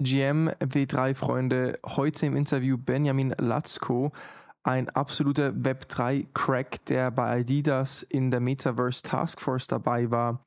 GM W3-Freunde, heute im Interview Benjamin Latzko, ein absoluter Web3-Crack, der bei Adidas in der Metaverse Taskforce dabei war,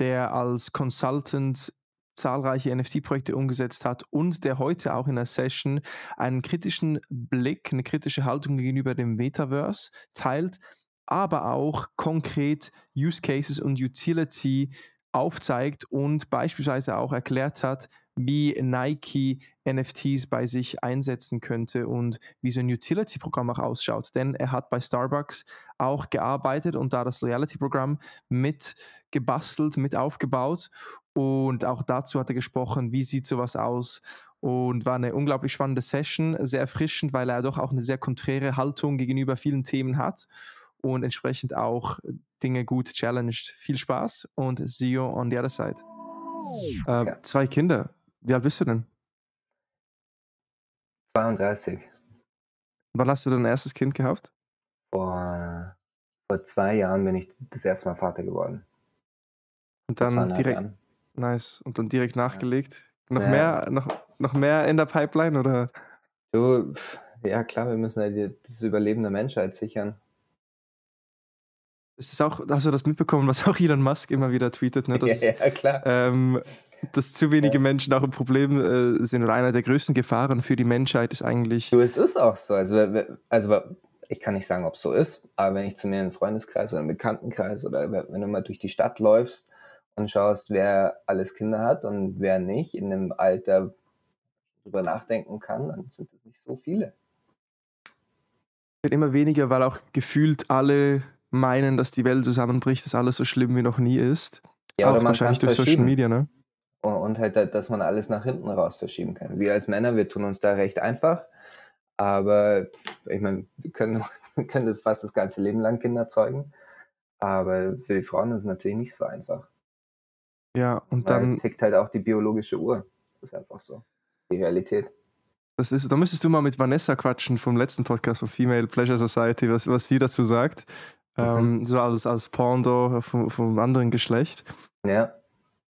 der als Consultant zahlreiche NFT-Projekte umgesetzt hat und der heute auch in der Session einen kritischen Blick, eine kritische Haltung gegenüber dem Metaverse teilt, aber auch konkret Use Cases und Utility aufzeigt und beispielsweise auch erklärt hat, wie Nike NFTs bei sich einsetzen könnte und wie so ein Utility-Programm auch ausschaut. Denn er hat bei Starbucks auch gearbeitet und da das Loyalty-Programm mit gebastelt, mit aufgebaut. Und auch dazu hat er gesprochen, wie sieht sowas aus. Und war eine unglaublich spannende Session, sehr erfrischend, weil er doch auch eine sehr konträre Haltung gegenüber vielen Themen hat und entsprechend auch Dinge gut challenged. Viel Spaß und see you on the other side. Äh. Zwei Kinder. Wie alt bist du denn? 32. Wann hast du dein erstes Kind gehabt? Vor, vor zwei Jahren bin ich das erste Mal Vater geworden. Und dann direkt. Jahren. Nice. Und dann direkt nachgelegt. Noch ja. mehr, noch, noch mehr in der Pipeline oder? Du, ja klar, wir müssen halt das Überleben der Menschheit sichern. Ist auch, hast du das mitbekommen, was auch Elon Musk immer wieder tweetet? Ne? Dass, ja, ja, klar. Ähm, dass zu wenige ja. Menschen auch ein Problem äh, sind oder einer der größten Gefahren für die Menschheit ist eigentlich. Du, es ist auch so. Also, also ich kann nicht sagen, ob es so ist, aber wenn ich zu mir in einen Freundeskreis oder einen Bekanntenkreis oder wenn du mal durch die Stadt läufst und schaust, wer alles Kinder hat und wer nicht in einem Alter drüber nachdenken kann, dann sind es nicht so viele. Wird immer weniger, weil auch gefühlt alle meinen, dass die Welt zusammenbricht, dass alles so schlimm wie noch nie ist. Ja, auch wahrscheinlich durch Social Media, ne? Und halt, dass man alles nach hinten raus verschieben kann. Wir als Männer, wir tun uns da recht einfach. Aber ich meine, wir können, wir können fast das ganze Leben lang Kinder zeugen. Aber für die Frauen ist es natürlich nicht so einfach. Ja, und Weil dann. tickt halt auch die biologische Uhr. Das ist einfach so. Die Realität. Das ist, da müsstest du mal mit Vanessa quatschen vom letzten Podcast von Female Pleasure Society, was, was sie dazu sagt. Mhm. Ähm, so als, als Porno vom, vom anderen Geschlecht. Ja.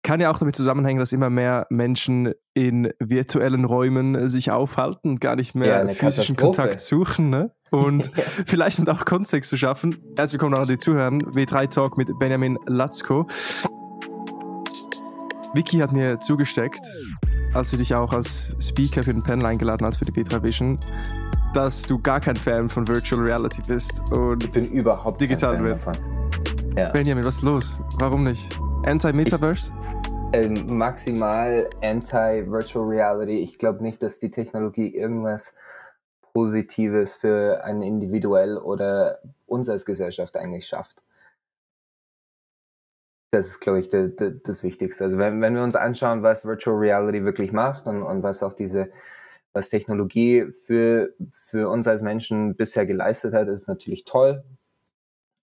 Kann ja auch damit zusammenhängen, dass immer mehr Menschen in virtuellen Räumen sich aufhalten, gar nicht mehr ja, physischen Kontakt suchen. Ne? Und ja. vielleicht um auch Kontext zu schaffen. Herzlich willkommen an die Zuhörer. W3 Talk mit Benjamin Latzko. Vicky hat mir zugesteckt, als sie dich auch als Speaker für den Panel eingeladen hat für die B3 Vision, dass du gar kein Fan von Virtual Reality bist und ich bin überhaupt digital kein Fan davon. Ja. Benjamin, was ist los? Warum nicht? Anti-Metaverse? Ähm, maximal Anti-Virtual Reality. Ich glaube nicht, dass die Technologie irgendwas Positives für ein individuell oder uns als Gesellschaft eigentlich schafft. Das ist, glaube ich, de, de, das Wichtigste. Also wenn, wenn wir uns anschauen, was Virtual Reality wirklich macht und, und was auch diese was Technologie für, für uns als Menschen bisher geleistet hat, ist natürlich toll.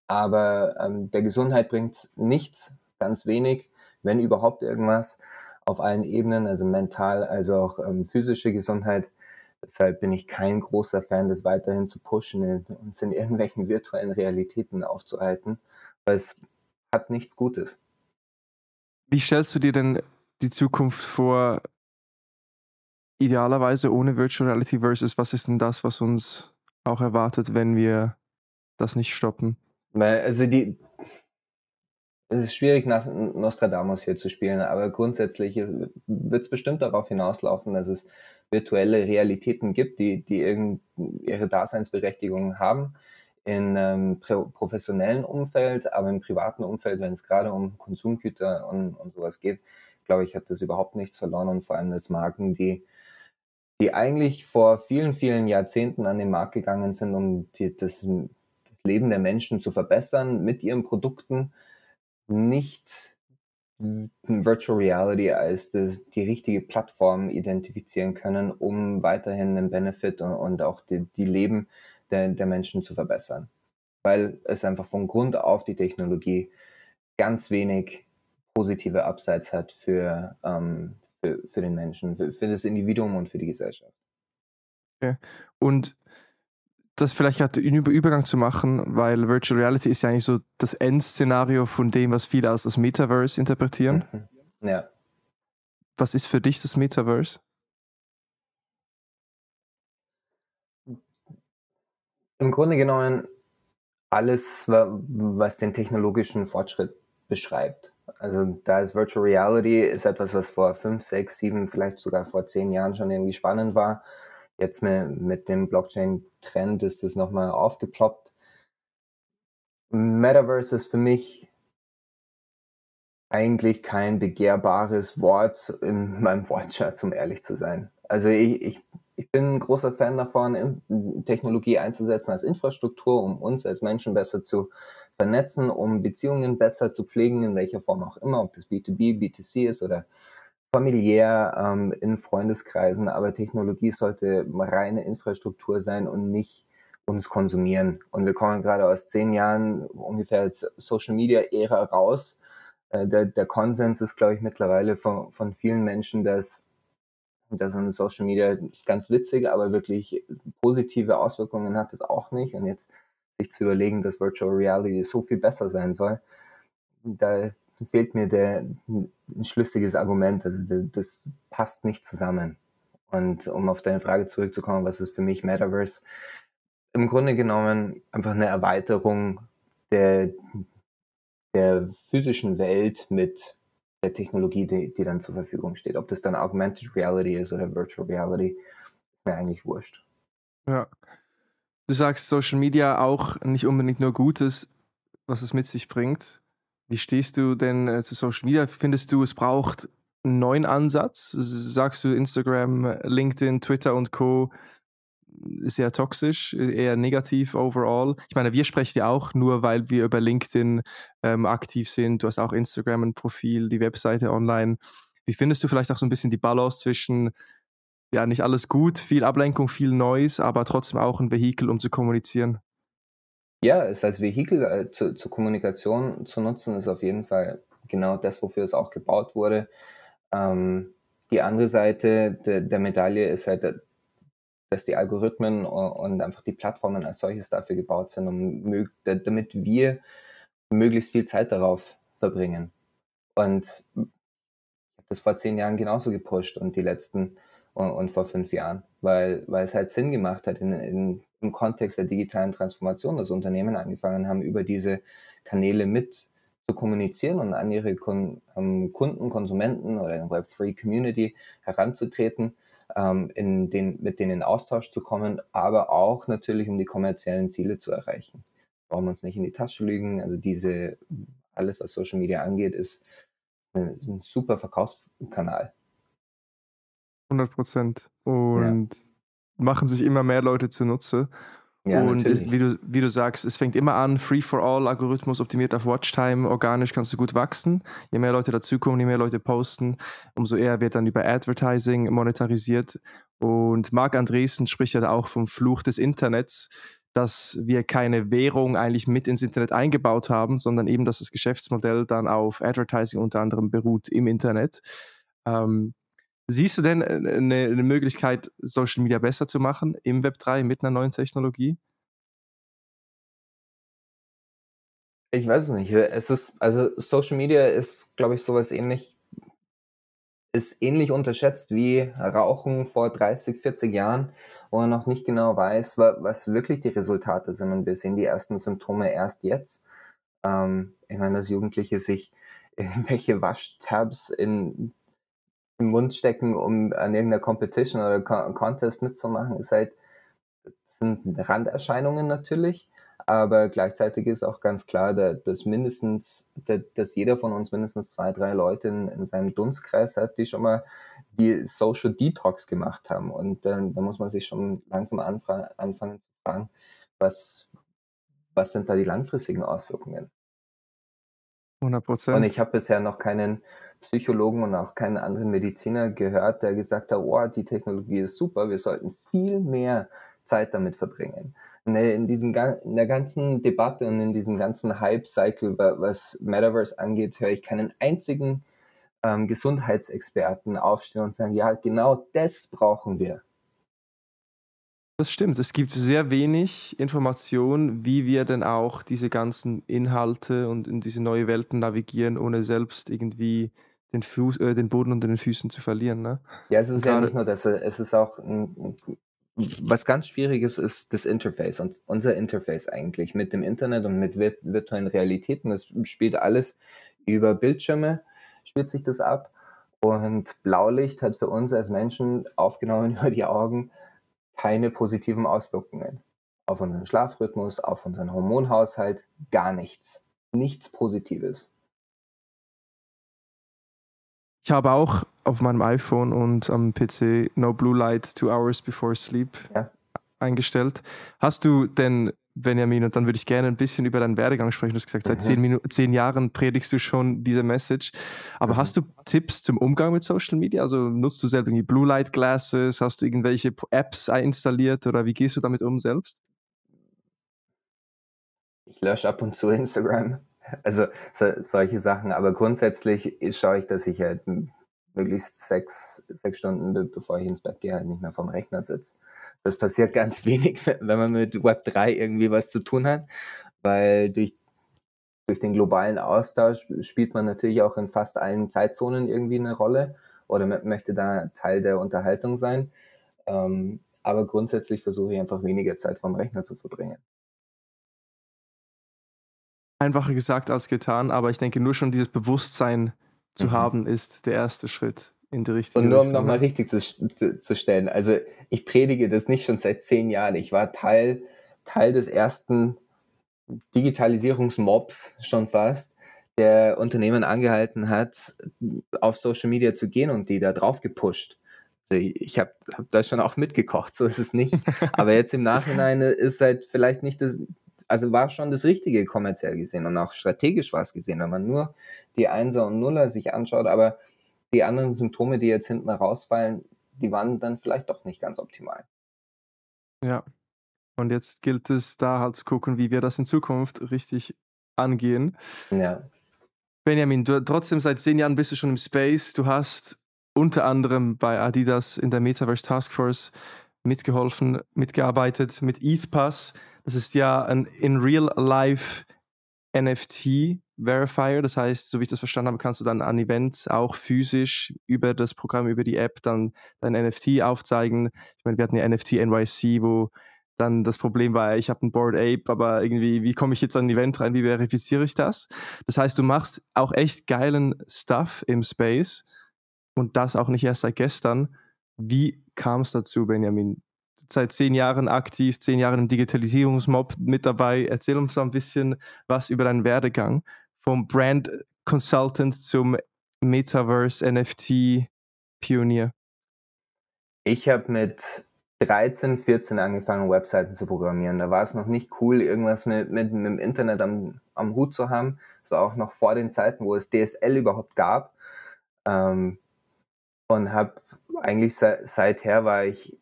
Aber ähm, der Gesundheit bringt nichts, ganz wenig, wenn überhaupt irgendwas, auf allen Ebenen, also mental, also auch ähm, physische Gesundheit. Deshalb bin ich kein großer Fan, das weiterhin zu pushen und uns in irgendwelchen virtuellen Realitäten aufzuhalten, weil es hat nichts Gutes. Wie stellst du dir denn die Zukunft vor, idealerweise ohne Virtual Reality versus was ist denn das, was uns auch erwartet, wenn wir das nicht stoppen? Also die, es ist schwierig, Nostradamus hier zu spielen, aber grundsätzlich wird es bestimmt darauf hinauslaufen, dass es virtuelle Realitäten gibt, die, die ihre Daseinsberechtigung haben in einem professionellen Umfeld, aber im privaten Umfeld, wenn es gerade um Konsumgüter und, und sowas geht, glaube ich, hat das überhaupt nichts verloren und vor allem das Marken, die die eigentlich vor vielen, vielen Jahrzehnten an den Markt gegangen sind, um die, das, das Leben der Menschen zu verbessern mit ihren Produkten, nicht Virtual Reality als das, die richtige Plattform identifizieren können, um weiterhin den Benefit und, und auch die, die Leben der, der Menschen zu verbessern. Weil es einfach von Grund auf die Technologie ganz wenig positive Upsides hat für, ähm, für, für den Menschen, für, für das Individuum und für die Gesellschaft. Okay. Und das vielleicht gerade über Übergang zu machen, weil Virtual Reality ist ja eigentlich so das Endszenario von dem, was viele als das Metaverse interpretieren. Mhm. Ja. Was ist für dich das Metaverse? Im Grunde genommen alles, was den technologischen Fortschritt beschreibt. Also da ist Virtual Reality ist etwas, was vor fünf, sechs, sieben, vielleicht sogar vor zehn Jahren schon irgendwie spannend war. Jetzt mit, mit dem Blockchain-Trend ist das nochmal aufgeploppt. Metaverse ist für mich eigentlich kein begehrbares Wort in meinem Wortschatz, um ehrlich zu sein. Also ich, ich, ich bin ein großer Fan davon, Technologie einzusetzen als Infrastruktur, um uns als Menschen besser zu vernetzen, um Beziehungen besser zu pflegen, in welcher Form auch immer, ob das B2B, B2C ist oder familiär ähm, in Freundeskreisen. Aber Technologie sollte reine Infrastruktur sein und nicht uns konsumieren. Und wir kommen gerade aus zehn Jahren ungefähr als Social Media Ära raus. Äh, der, der Konsens ist, glaube ich, mittlerweile von, von vielen Menschen, dass dass eine Social Media ist ganz witzig, aber wirklich positive Auswirkungen hat es auch nicht. Und jetzt sich zu überlegen, dass Virtual Reality so viel besser sein soll, da fehlt mir der, ein schlüssiges Argument. Also das passt nicht zusammen. Und um auf deine Frage zurückzukommen, was ist für mich Metaverse? Im Grunde genommen einfach eine Erweiterung der, der physischen Welt mit Technologie, die, die dann zur Verfügung steht. Ob das dann Augmented Reality ist oder Virtual Reality, ist mir eigentlich wurscht. Ja. Du sagst Social Media auch nicht unbedingt nur Gutes, was es mit sich bringt. Wie stehst du denn äh, zu Social Media? Findest du, es braucht einen neuen Ansatz? Sagst du Instagram, LinkedIn, Twitter und Co sehr toxisch, eher negativ overall. Ich meine, wir sprechen ja auch nur, weil wir über LinkedIn ähm, aktiv sind. Du hast auch Instagram ein Profil, die Webseite online. Wie findest du vielleicht auch so ein bisschen die Balance zwischen, ja, nicht alles gut, viel Ablenkung, viel Neues, aber trotzdem auch ein Vehikel, um zu kommunizieren? Ja, es als Vehikel äh, zu, zur Kommunikation zu nutzen, ist auf jeden Fall genau das, wofür es auch gebaut wurde. Ähm, die andere Seite de, der Medaille ist halt dass die Algorithmen und einfach die Plattformen als solches dafür gebaut sind, um, damit wir möglichst viel Zeit darauf verbringen. Und ich habe das vor zehn Jahren genauso gepusht und die letzten und, und, vor fünf Jahren, weil, weil es halt Sinn gemacht hat in, in, im Kontext der digitalen Transformation, dass Unternehmen angefangen haben, über diese Kanäle mit zu kommunizieren und an ihre Kunden, Konsumenten oder in Web3 Community heranzutreten ähm, in den, mit denen in Austausch zu kommen, aber auch natürlich, um die kommerziellen Ziele zu erreichen. Brauchen wir uns nicht in die Tasche lügen. Also diese, alles, was Social Media angeht, ist ein, ein super Verkaufskanal. 100 Prozent. Und ja. machen sich immer mehr Leute zunutze. Ja, und ist, wie, du, wie du sagst, es fängt immer an, Free for All, Algorithmus optimiert auf Watchtime, organisch kannst du gut wachsen. Je mehr Leute dazukommen, je mehr Leute posten, umso eher wird dann über Advertising monetarisiert. Und Marc Andresen spricht ja da auch vom Fluch des Internets, dass wir keine Währung eigentlich mit ins Internet eingebaut haben, sondern eben, dass das Geschäftsmodell dann auf Advertising unter anderem beruht im Internet. Ähm, Siehst du denn eine, äh, eine, Möglichkeit, Social Media besser zu machen im Web 3 mit einer neuen Technologie? Ich weiß es nicht. Es ist, also Social Media ist, glaube ich, sowas ähnlich, ist ähnlich unterschätzt wie Rauchen vor 30, 40 Jahren, wo man noch nicht genau weiß, was wirklich die Resultate sind. Und wir sehen die ersten Symptome erst jetzt. Ähm, ich meine, dass Jugendliche sich irgendwelche Waschtabs in im Mund stecken, um an irgendeiner Competition oder Contest mitzumachen, ist halt, sind Randerscheinungen natürlich, aber gleichzeitig ist auch ganz klar, dass mindestens, dass jeder von uns mindestens zwei, drei Leute in, in seinem Dunstkreis hat, die schon mal die Social Detox gemacht haben. Und äh, da muss man sich schon langsam anfangen zu fragen, was, was sind da die langfristigen Auswirkungen? 100 Prozent. Und ich habe bisher noch keinen Psychologen und auch keinen anderen Mediziner gehört, der gesagt hat, oh, die Technologie ist super, wir sollten viel mehr Zeit damit verbringen. In, diesem, in der ganzen Debatte und in diesem ganzen Hype-Cycle, was Metaverse angeht, höre ich keinen einzigen ähm, Gesundheitsexperten aufstehen und sagen, ja, genau das brauchen wir. Das stimmt. Es gibt sehr wenig Information, wie wir denn auch diese ganzen Inhalte und in diese neue Welten navigieren, ohne selbst irgendwie den, Fuß, äh, den Boden unter den Füßen zu verlieren. Ne? Ja, es ist ja nicht nur das, es ist auch ein, was ganz schwierig ist, ist das Interface und unser Interface eigentlich mit dem Internet und mit virtuellen Realitäten. Das spielt alles über Bildschirme, spielt sich das ab. Und Blaulicht hat für uns als Menschen aufgenommen über die Augen keine positiven Auswirkungen auf unseren Schlafrhythmus, auf unseren Hormonhaushalt, gar nichts. Nichts Positives. Ich habe auch auf meinem iPhone und am PC No Blue Light Two Hours Before Sleep ja. eingestellt. Hast du denn, Benjamin, und dann würde ich gerne ein bisschen über deinen Werdegang sprechen. Du hast gesagt, seit mhm. zehn, Minuten, zehn Jahren predigst du schon diese Message. Aber mhm. hast du Tipps zum Umgang mit Social Media? Also nutzt du selber irgendwie Blue Light Glasses? Hast du irgendwelche Apps installiert oder wie gehst du damit um selbst? Ich lösche ab und zu Instagram. Also so, solche Sachen, aber grundsätzlich schaue ich, dass ich halt möglichst sechs, sechs Stunden, bevor ich ins Bett gehe, halt nicht mehr vom Rechner sitze. Das passiert ganz wenig, wenn man mit Web 3 irgendwie was zu tun hat, weil durch, durch den globalen Austausch spielt man natürlich auch in fast allen Zeitzonen irgendwie eine Rolle oder möchte da Teil der Unterhaltung sein. Ähm, aber grundsätzlich versuche ich einfach weniger Zeit vom Rechner zu verbringen einfacher gesagt als getan, aber ich denke, nur schon dieses Bewusstsein zu mhm. haben, ist der erste Schritt in die richtige. Und nur um nochmal richtig zu, zu, zu, stellen, also ich predige das nicht schon seit zehn Jahren. Ich war Teil, Teil des ersten Digitalisierungsmobs schon fast, der Unternehmen angehalten hat, auf Social Media zu gehen und die da drauf gepusht. Also ich habe hab da schon auch mitgekocht, so ist es nicht. Aber jetzt im Nachhinein ist halt vielleicht nicht das, also war schon das Richtige kommerziell gesehen und auch strategisch war es gesehen, wenn man nur die Einser und Nuller sich anschaut, aber die anderen Symptome, die jetzt hinten rausfallen, die waren dann vielleicht doch nicht ganz optimal. Ja. Und jetzt gilt es da halt zu gucken, wie wir das in Zukunft richtig angehen. Ja. Benjamin, du trotzdem seit zehn Jahren bist du schon im Space. Du hast unter anderem bei Adidas in der Metaverse Taskforce mitgeholfen, mitgearbeitet mit ETHPass. Das ist ja ein in real life NFT Verifier. Das heißt, so wie ich das verstanden habe, kannst du dann an Events auch physisch über das Programm, über die App dann dein NFT aufzeigen. Ich meine, wir hatten ja NFT NYC, wo dann das Problem war, ich habe ein Board Ape, aber irgendwie, wie komme ich jetzt an ein Event rein, wie verifiziere ich das? Das heißt, du machst auch echt geilen Stuff im Space und das auch nicht erst seit gestern. Wie kam es dazu, Benjamin? seit zehn Jahren aktiv, zehn Jahren im Digitalisierungsmob mit dabei. Erzähl uns mal ein bisschen was über deinen Werdegang vom Brand Consultant zum Metaverse NFT Pionier. Ich habe mit 13, 14 angefangen, Webseiten zu programmieren. Da war es noch nicht cool, irgendwas mit, mit, mit dem Internet am, am Hut zu haben. Es war auch noch vor den Zeiten, wo es DSL überhaupt gab. Ähm, und habe eigentlich se seither war ich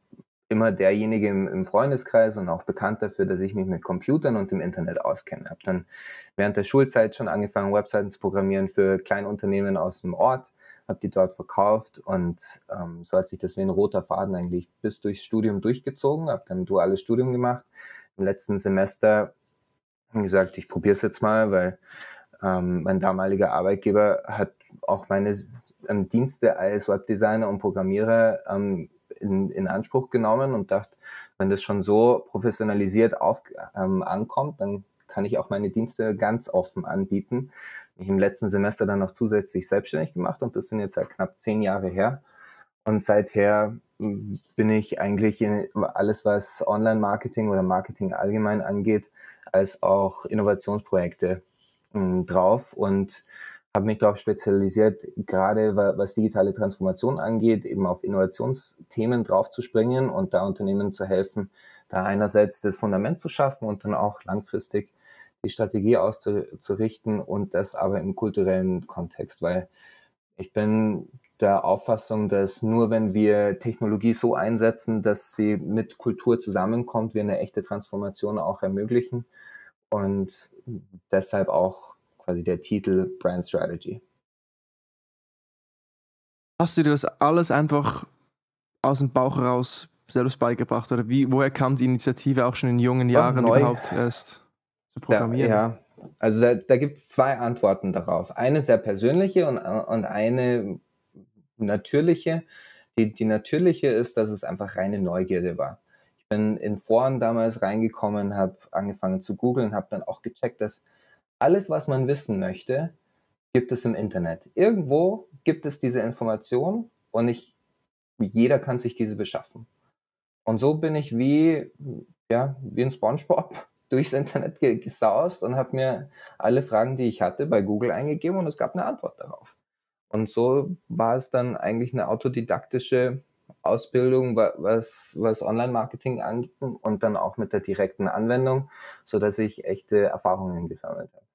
immer derjenige im, im, Freundeskreis und auch bekannt dafür, dass ich mich mit Computern und dem Internet auskenne. Habe dann während der Schulzeit schon angefangen, Webseiten zu programmieren für Kleinunternehmen aus dem Ort, habe die dort verkauft und ähm, so hat sich das wie ein roter Faden eigentlich bis durchs Studium durchgezogen. Habe dann ein duales Studium gemacht. Im letzten Semester gesagt, ich probiere es jetzt mal, weil ähm, mein damaliger Arbeitgeber hat auch meine ähm, Dienste als Webdesigner und Programmierer ähm, in, in Anspruch genommen und dachte, wenn das schon so professionalisiert auf, ähm, ankommt, dann kann ich auch meine Dienste ganz offen anbieten. Ich im letzten Semester dann noch zusätzlich selbstständig gemacht und das sind jetzt seit knapp zehn Jahre her. Und seither hm, bin ich eigentlich in alles, was Online-Marketing oder Marketing allgemein angeht, als auch Innovationsprojekte hm, drauf und habe mich darauf spezialisiert, gerade was digitale Transformation angeht, eben auf Innovationsthemen draufzuspringen und da Unternehmen zu helfen, da einerseits das Fundament zu schaffen und dann auch langfristig die Strategie auszurichten und das aber im kulturellen Kontext, weil ich bin der Auffassung, dass nur wenn wir Technologie so einsetzen, dass sie mit Kultur zusammenkommt, wir eine echte Transformation auch ermöglichen und deshalb auch quasi der Titel Brand Strategy. Hast du dir das alles einfach aus dem Bauch heraus selbst beigebracht oder wie, woher kam die Initiative auch schon in jungen Jahren überhaupt erst zu programmieren? Da, ja, also da, da gibt es zwei Antworten darauf. Eine sehr persönliche und, und eine natürliche. Die, die natürliche ist, dass es einfach reine Neugierde war. bin in Foren damals reingekommen, habe angefangen zu googeln, habe dann auch gecheckt, dass alles, was man wissen möchte, gibt es im Internet. Irgendwo gibt es diese Information und ich, jeder kann sich diese beschaffen. Und so bin ich wie, ja, wie ein Spongebob durchs Internet gesaust und habe mir alle Fragen, die ich hatte, bei Google eingegeben und es gab eine Antwort darauf. Und so war es dann eigentlich eine autodidaktische Ausbildung, was, was Online-Marketing angeht und dann auch mit der direkten Anwendung, so dass ich echte Erfahrungen gesammelt habe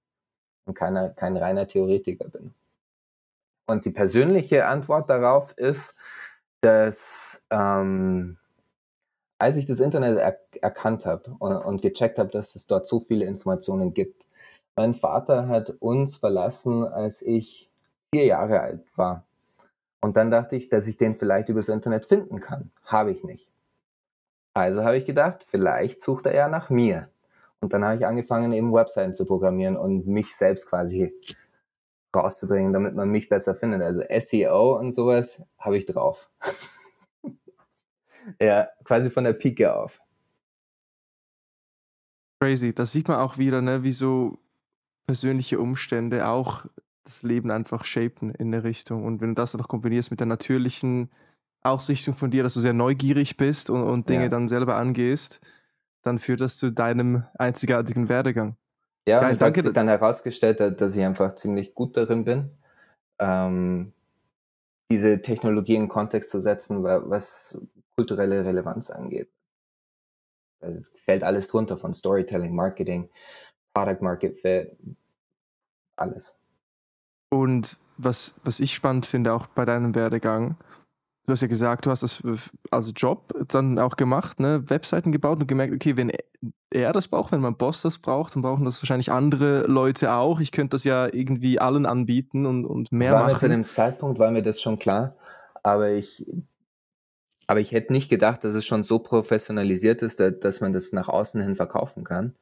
und keiner, kein reiner Theoretiker bin. Und die persönliche Antwort darauf ist, dass ähm, als ich das Internet er erkannt habe und, und gecheckt habe, dass es dort so viele Informationen gibt. Mein Vater hat uns verlassen, als ich vier Jahre alt war. Und dann dachte ich, dass ich den vielleicht übers Internet finden kann. Habe ich nicht. Also habe ich gedacht, vielleicht sucht er ja nach mir. Und dann habe ich angefangen, eben Webseiten zu programmieren und mich selbst quasi rauszubringen, damit man mich besser findet. Also SEO und sowas habe ich drauf. ja, quasi von der Pike auf. Crazy. Das sieht man auch wieder, ne, wie so persönliche Umstände auch das Leben einfach shapen in der Richtung. Und wenn du das noch kombinierst mit der natürlichen Ausrichtung von dir, dass du sehr neugierig bist und, und Dinge ja. dann selber angehst, dann führt das zu deinem einzigartigen Werdegang. Ja, und es danke, hat sich dann herausgestellt, dass ich einfach ziemlich gut darin bin, ähm, diese Technologie in Kontext zu setzen, was kulturelle Relevanz angeht. Da fällt alles drunter von Storytelling, Marketing, Product Market Fit, alles. Und was, was ich spannend finde, auch bei deinem Werdegang, du hast ja gesagt, du hast das als Job dann auch gemacht, ne? Webseiten gebaut und gemerkt, okay, wenn er das braucht, wenn mein Boss das braucht, dann brauchen das wahrscheinlich andere Leute auch. Ich könnte das ja irgendwie allen anbieten und, und mehr war machen. Mir zu dem Zeitpunkt war mir das schon klar, aber ich, aber ich hätte nicht gedacht, dass es schon so professionalisiert ist, dass man das nach außen hin verkaufen kann.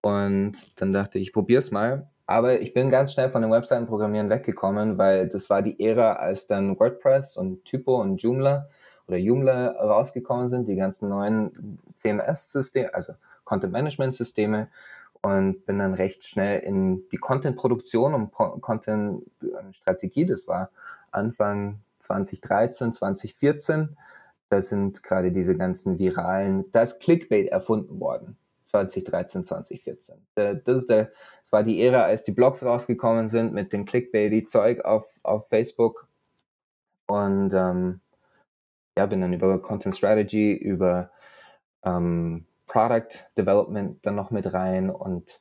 Und dann dachte ich, ich probier's mal aber ich bin ganz schnell von dem Webseitenprogrammieren weggekommen, weil das war die Ära, als dann WordPress und Typo und Joomla oder Joomla rausgekommen sind, die ganzen neuen CMS-Systeme, also Content-Management-Systeme und bin dann recht schnell in die Content-Produktion und Content-Strategie, das war Anfang 2013, 2014, da sind gerade diese ganzen viralen, da ist Clickbait erfunden worden. 2013, 2014. Das, ist der, das war die Ära, als die Blogs rausgekommen sind mit dem Clickbaity-Zeug auf, auf Facebook. Und ähm, ja, bin dann über Content Strategy, über ähm, Product Development dann noch mit rein und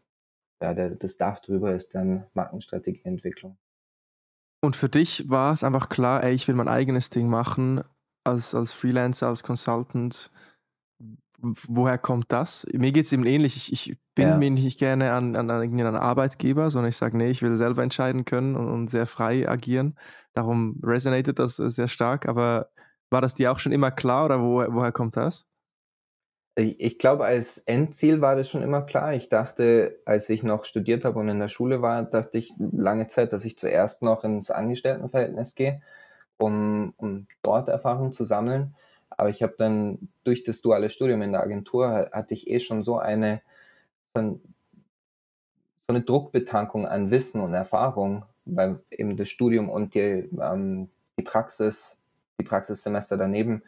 ja, der, das Dach drüber ist dann Markenstrategieentwicklung. Und für dich war es einfach klar, ey, ich will mein eigenes Ding machen als, als Freelancer, als Consultant woher kommt das? Mir geht es eben ähnlich. Ich, ich bin ja. mir nicht gerne an, an, an einen Arbeitgeber, sondern ich sage, nee, ich will selber entscheiden können und, und, sehr frei agieren. Darum resonated das äh, sehr stark. Aber war das dir auch schon immer klar oder wo, woher kommt das? Ich, ich glaube, als Endziel war das schon immer klar. Ich dachte, als ich noch studiert habe und in der Schule war, dachte ich lange Zeit, dass ich zuerst noch ins Angestelltenverhältnis gehe, um, um dort Erfahrung zu sammeln aber ich habe dann durch das duale Studium in der Agentur hatte ich eh schon so eine so, ein, so eine Druckbetankung an Wissen und Erfahrung, weil eben das Studium und die, ähm, die Praxis, die Praxissemester daneben,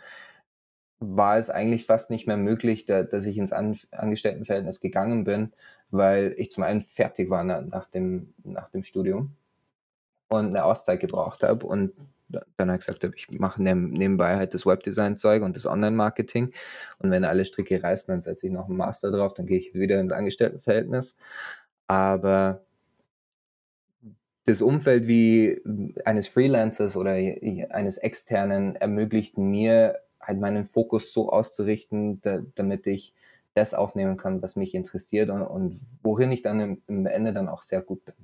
war es eigentlich fast nicht mehr möglich, da, dass ich ins An Angestelltenverhältnis gegangen bin, weil ich zum einen fertig war nach, nach, dem, nach dem Studium und eine Auszeit gebraucht habe und dann halt gesagt habe, ich mache nebenbei halt das Webdesign-Zeug und das Online-Marketing. Und wenn alle Stricke reißen, dann setze ich noch einen Master drauf, dann gehe ich wieder ins Angestelltenverhältnis. Aber das Umfeld wie eines Freelancers oder eines Externen ermöglicht mir halt meinen Fokus so auszurichten, da, damit ich das aufnehmen kann, was mich interessiert und, und worin ich dann im, im Ende dann auch sehr gut bin.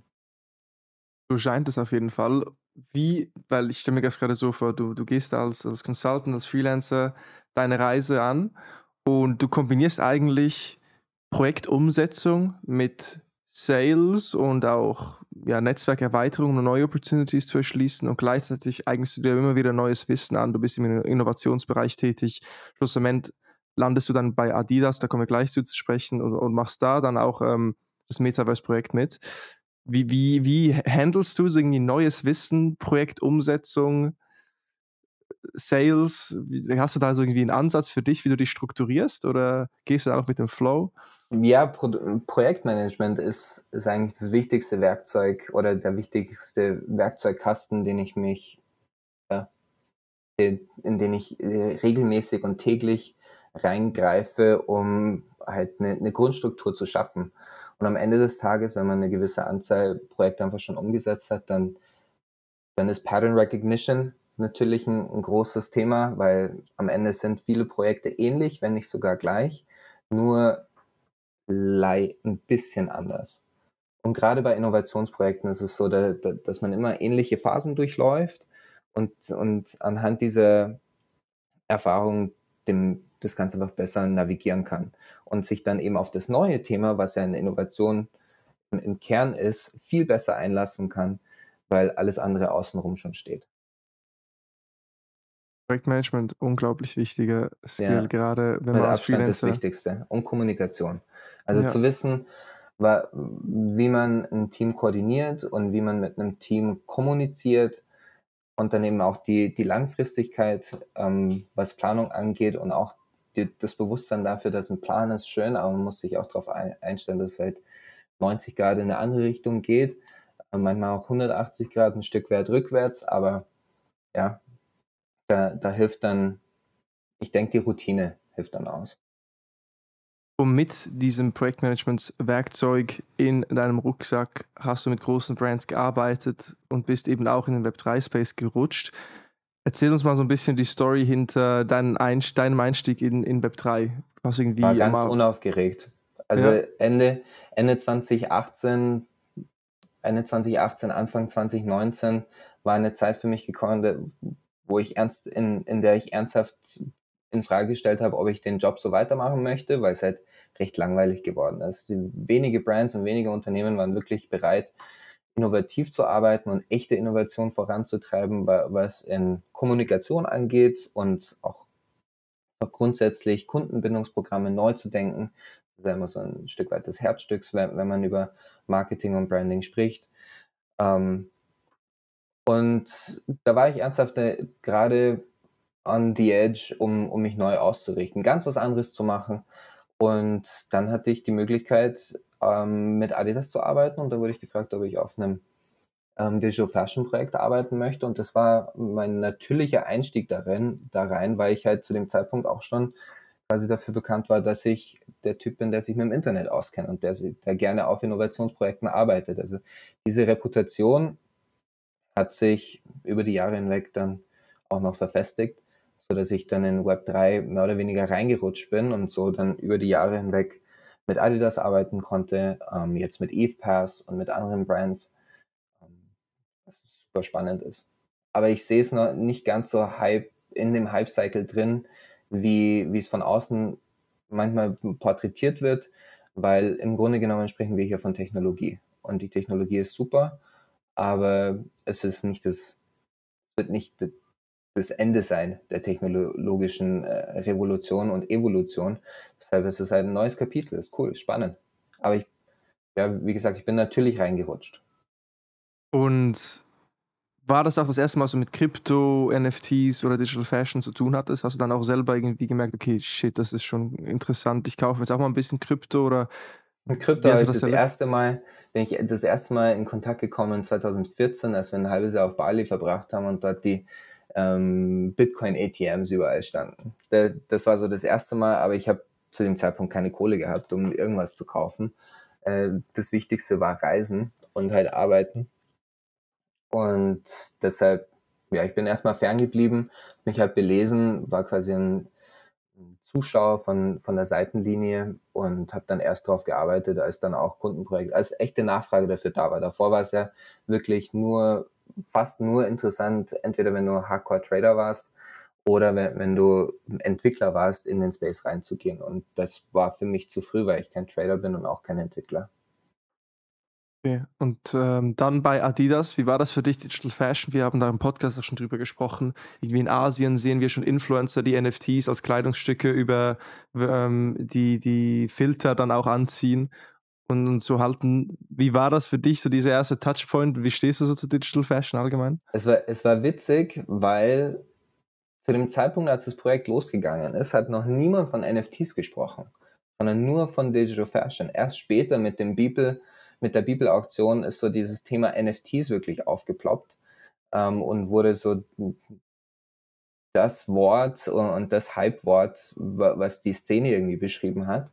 So scheint es auf jeden Fall wie, weil ich stelle mir das gerade so vor, du, du gehst als, als Consultant, als Freelancer deine Reise an und du kombinierst eigentlich Projektumsetzung mit Sales und auch ja, Netzwerkerweiterung und neue Opportunities zu erschließen und gleichzeitig eignest du dir immer wieder neues Wissen an. Du bist im Innovationsbereich tätig. Schlussendlich landest du dann bei Adidas, da kommen wir gleich zu, zu sprechen, und, und machst da dann auch ähm, das Metaverse-Projekt mit. Wie, wie, wie handelst du so irgendwie neues Wissen, Projektumsetzung, Sales? Hast du da so irgendwie einen Ansatz für dich, wie du dich strukturierst oder gehst du da auch mit dem Flow? Ja, Pro Projektmanagement ist, ist eigentlich das wichtigste Werkzeug oder der wichtigste Werkzeugkasten, den ich mich, ja, in den ich äh, regelmäßig und täglich reingreife, um halt eine, eine Grundstruktur zu schaffen. Und am Ende des Tages, wenn man eine gewisse Anzahl Projekte einfach schon umgesetzt hat, dann, dann ist Pattern Recognition natürlich ein, ein großes Thema, weil am Ende sind viele Projekte ähnlich, wenn nicht sogar gleich, nur ein bisschen anders. Und gerade bei Innovationsprojekten ist es so, dass man immer ähnliche Phasen durchläuft und, und anhand dieser Erfahrung dem, das Ganze einfach besser navigieren kann und sich dann eben auf das neue Thema, was ja eine Innovation im Kern ist, viel besser einlassen kann, weil alles andere außenrum schon steht. Projektmanagement, unglaublich wichtiger Skill, ja, gerade wenn man als Abstand Freelancer... das Wichtigste. Und Kommunikation. Also ja. zu wissen, wie man ein Team koordiniert und wie man mit einem Team kommuniziert und dann eben auch die, die Langfristigkeit, ähm, was Planung angeht und auch die, das Bewusstsein dafür, dass ein Plan ist schön, aber man muss sich auch darauf einstellen, dass es halt 90 Grad in eine andere Richtung geht, äh, manchmal auch 180 Grad ein Stück weit rückwärts, aber ja, da, da hilft dann, ich denke, die Routine hilft dann aus. Und mit diesem Projektmanagement-Werkzeug in deinem Rucksack hast du mit großen Brands gearbeitet und bist eben auch in den Web3-Space gerutscht. Erzähl uns mal so ein bisschen die Story hinter deinem Einstieg, in, in Web3. Was irgendwie War ganz unaufgeregt. Also ja. Ende, Ende 2018, Ende 2018, Anfang 2019 war eine Zeit für mich gekommen, wo ich ernst, in, in der ich ernsthaft in Frage gestellt habe, ob ich den Job so weitermachen möchte, weil es halt recht langweilig geworden ist. Die wenige Brands und wenige Unternehmen waren wirklich bereit, innovativ zu arbeiten und echte Innovation voranzutreiben, was in Kommunikation angeht und auch grundsätzlich Kundenbindungsprogramme neu zu denken. Das ist ja immer so ein Stück weit des Herzstücks, wenn, man über Marketing und Branding spricht. Ähm, und da war ich ernsthaft äh, gerade on the edge, um, um mich neu auszurichten, ganz was anderes zu machen. Und dann hatte ich die Möglichkeit, ähm, mit Adidas zu arbeiten und da wurde ich gefragt, ob ich auf einem ähm, Digital Fashion Projekt arbeiten möchte. Und das war mein natürlicher Einstieg darin, da rein, weil ich halt zu dem Zeitpunkt auch schon quasi dafür bekannt war, dass ich der Typ bin, der sich mit dem Internet auskennt und der, der gerne auf Innovationsprojekten arbeitet. Also diese Reputation hat sich über die Jahre hinweg dann auch noch verfestigt, so dass ich dann in Web 3 mehr oder weniger reingerutscht bin und so dann über die Jahre hinweg mit Adidas arbeiten konnte, ähm, jetzt mit Eve Pass und mit anderen Brands, ähm, was super spannend ist. Aber ich sehe es noch nicht ganz so hype in dem Hype-Cycle drin, wie, wie es von außen manchmal porträtiert wird, weil im Grunde genommen sprechen wir hier von Technologie. Und die Technologie ist super, aber es ist nicht das, wird nicht das Ende sein der technologischen äh, Revolution und Evolution. Deshalb ist es halt ein neues Kapitel, ist cool, ist spannend. Aber ich, ja, wie gesagt, ich bin natürlich reingerutscht. Und war das auch das erste Mal, so mit Krypto, NFTs oder Digital Fashion zu tun hattest? Hast du dann auch selber irgendwie gemerkt, okay, shit, das ist schon interessant, ich kaufe jetzt auch mal ein bisschen Krypto oder Krypto habe ich das, das erste Mal, bin ich das erste Mal in Kontakt gekommen 2014, als wir ein halbes Jahr auf Bali verbracht haben und dort die ähm, Bitcoin-ATMs überall standen. das war so das erste Mal, aber ich habe zu dem Zeitpunkt keine Kohle gehabt, um irgendwas zu kaufen. Äh, das Wichtigste war Reisen und halt arbeiten. Und deshalb, ja, ich bin erstmal ferngeblieben, mich halt belesen, war quasi ein Zuschauer von, von der Seitenlinie und habe dann erst darauf gearbeitet, als dann auch Kundenprojekt, als echte Nachfrage dafür da war. Davor war es ja wirklich nur, fast nur interessant, entweder wenn du Hardcore-Trader warst oder wenn, wenn du Entwickler warst, in den Space reinzugehen. Und das war für mich zu früh, weil ich kein Trader bin und auch kein Entwickler. Okay. Und ähm, dann bei Adidas, wie war das für dich, Digital Fashion? Wir haben da im Podcast auch schon drüber gesprochen. Irgendwie in Asien sehen wir schon Influencer, die NFTs als Kleidungsstücke über ähm, die, die Filter dann auch anziehen und, und so halten. Wie war das für dich, so dieser erste Touchpoint? Wie stehst du so zu Digital Fashion allgemein? Es war, es war witzig, weil zu dem Zeitpunkt, als das Projekt losgegangen ist, hat noch niemand von NFTs gesprochen, sondern nur von Digital Fashion. Erst später mit dem Bibel mit der Bibelauktion ist so dieses Thema NFTs wirklich aufgeploppt ähm, und wurde so das Wort und das Hype-Wort, was die Szene irgendwie beschrieben hat.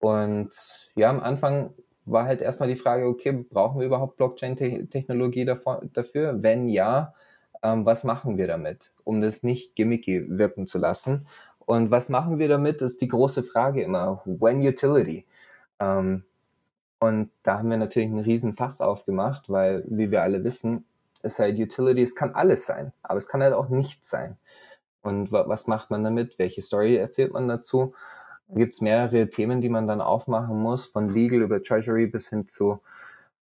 Und ja, am Anfang war halt erstmal die Frage, okay, brauchen wir überhaupt Blockchain-Technologie dafür? Wenn ja, ähm, was machen wir damit, um das nicht gimmicky wirken zu lassen? Und was machen wir damit, ist die große Frage immer. When Utility? Ähm, und da haben wir natürlich einen riesen Fass aufgemacht, weil, wie wir alle wissen, ist halt Utility, es kann alles sein, aber es kann halt auch nichts sein. Und was macht man damit? Welche Story erzählt man dazu? Gibt es mehrere Themen, die man dann aufmachen muss, von Legal über Treasury bis hin zu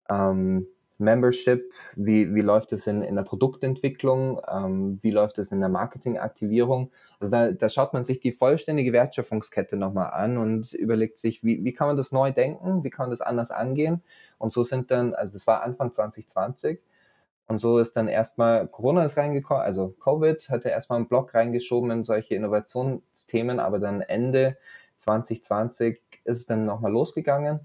ähm, Membership, wie, wie läuft es in, in der Produktentwicklung, ähm, wie läuft es in der Marketingaktivierung. Also da, da schaut man sich die vollständige Wertschöpfungskette nochmal an und überlegt sich, wie, wie kann man das neu denken, wie kann man das anders angehen. Und so sind dann, also das war Anfang 2020 und so ist dann erstmal Corona ist reingekommen, also Covid hatte erstmal einen Block reingeschoben in solche Innovationsthemen, aber dann Ende 2020 ist es dann nochmal losgegangen.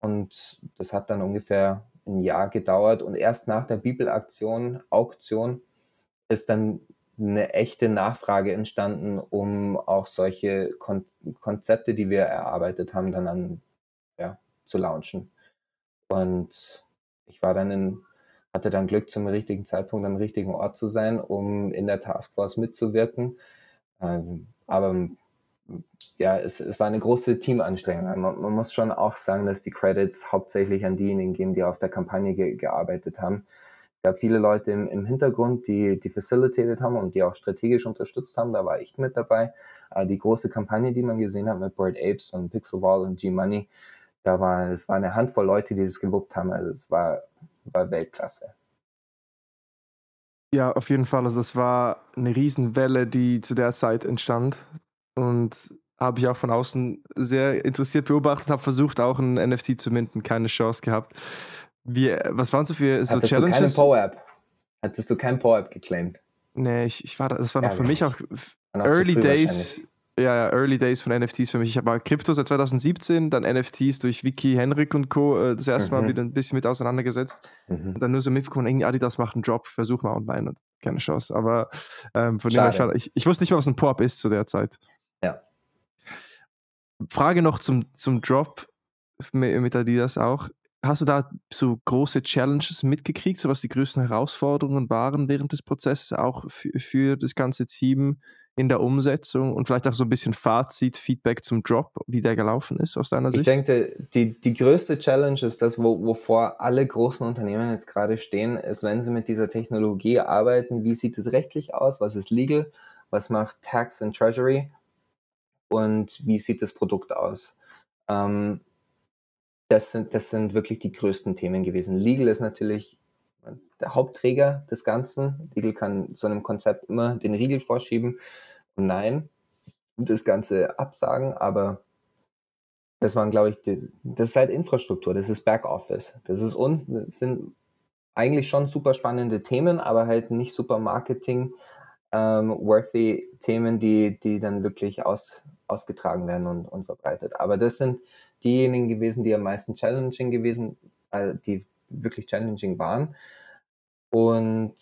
Und das hat dann ungefähr ein Jahr gedauert und erst nach der Bibelaktion, Auktion, ist dann eine echte Nachfrage entstanden, um auch solche Kon Konzepte, die wir erarbeitet haben, dann an, ja, zu launchen. Und ich war dann in, hatte dann Glück, zum richtigen Zeitpunkt am richtigen Ort zu sein, um in der Taskforce mitzuwirken. Ähm, aber ja, es, es war eine große Teamanstrengung. Man, man, muss schon auch sagen, dass die Credits hauptsächlich an diejenigen gehen, die auf der Kampagne ge gearbeitet haben. Es gab viele Leute im, im Hintergrund, die, die facilitated haben und die auch strategisch unterstützt haben. Da war ich mit dabei. Äh, die große Kampagne, die man gesehen hat mit Bored Apes und Pixel Wall und G-Money, da war, es war eine Handvoll Leute, die das gewuppt haben. Also es war, war Weltklasse. Ja, auf jeden Fall. Also es war eine Riesenwelle, die zu der Zeit entstand und habe ich auch von außen sehr interessiert beobachtet, habe versucht auch ein NFT zu minden, keine Chance gehabt. Wie, was waren so für so Hattest Challenges? Du keine Power-App? Hattest du kein Power-App geclaimed? Nee, ich, ich war, das war noch ja, für mich auch Early Days. Ja, ja, Early Days von NFTs für mich. Ich habe Krypto seit 2017, dann NFTs durch Wiki, Henrik und Co. Äh, das erste Mal mhm. wieder ein bisschen mit auseinandergesetzt. Mhm. Und dann nur so mitbekommen, irgendwie Adidas macht einen Job, versuch mal online. Keine Chance. Aber ähm, von dem her, ich, ich, wusste nicht mal, was ein Pop ist zu der Zeit. Ja. Frage noch zum, zum Drop mit Adidas auch. Hast du da so große Challenges mitgekriegt, so was die größten Herausforderungen waren während des Prozesses, auch für, das ganze Team in der Umsetzung und vielleicht auch so ein bisschen Fazit, Feedback zum Drop, wie der gelaufen ist aus deiner Sicht? Ich denke, die, die größte Challenge ist das, wo, wovor alle großen Unternehmen jetzt gerade stehen, ist, wenn sie mit dieser Technologie arbeiten, wie sieht es rechtlich aus, was ist legal, was macht Tax and Treasury und wie sieht das Produkt aus. Ähm, das, sind, das sind wirklich die größten Themen gewesen. Legal ist natürlich der Hauptträger des Ganzen. Legal kann so einem Konzept immer den Riegel vorschieben und nein, das Ganze absagen, aber das waren, glaube ich, die, das ist halt Infrastruktur, das ist Backoffice. Das ist uns, das sind eigentlich schon super spannende Themen, aber halt nicht super Marketing ähm, worthy Themen, die, die dann wirklich aus, ausgetragen werden und, und verbreitet. Aber das sind diejenigen gewesen, die am meisten challenging gewesen, äh, die wirklich challenging waren. Und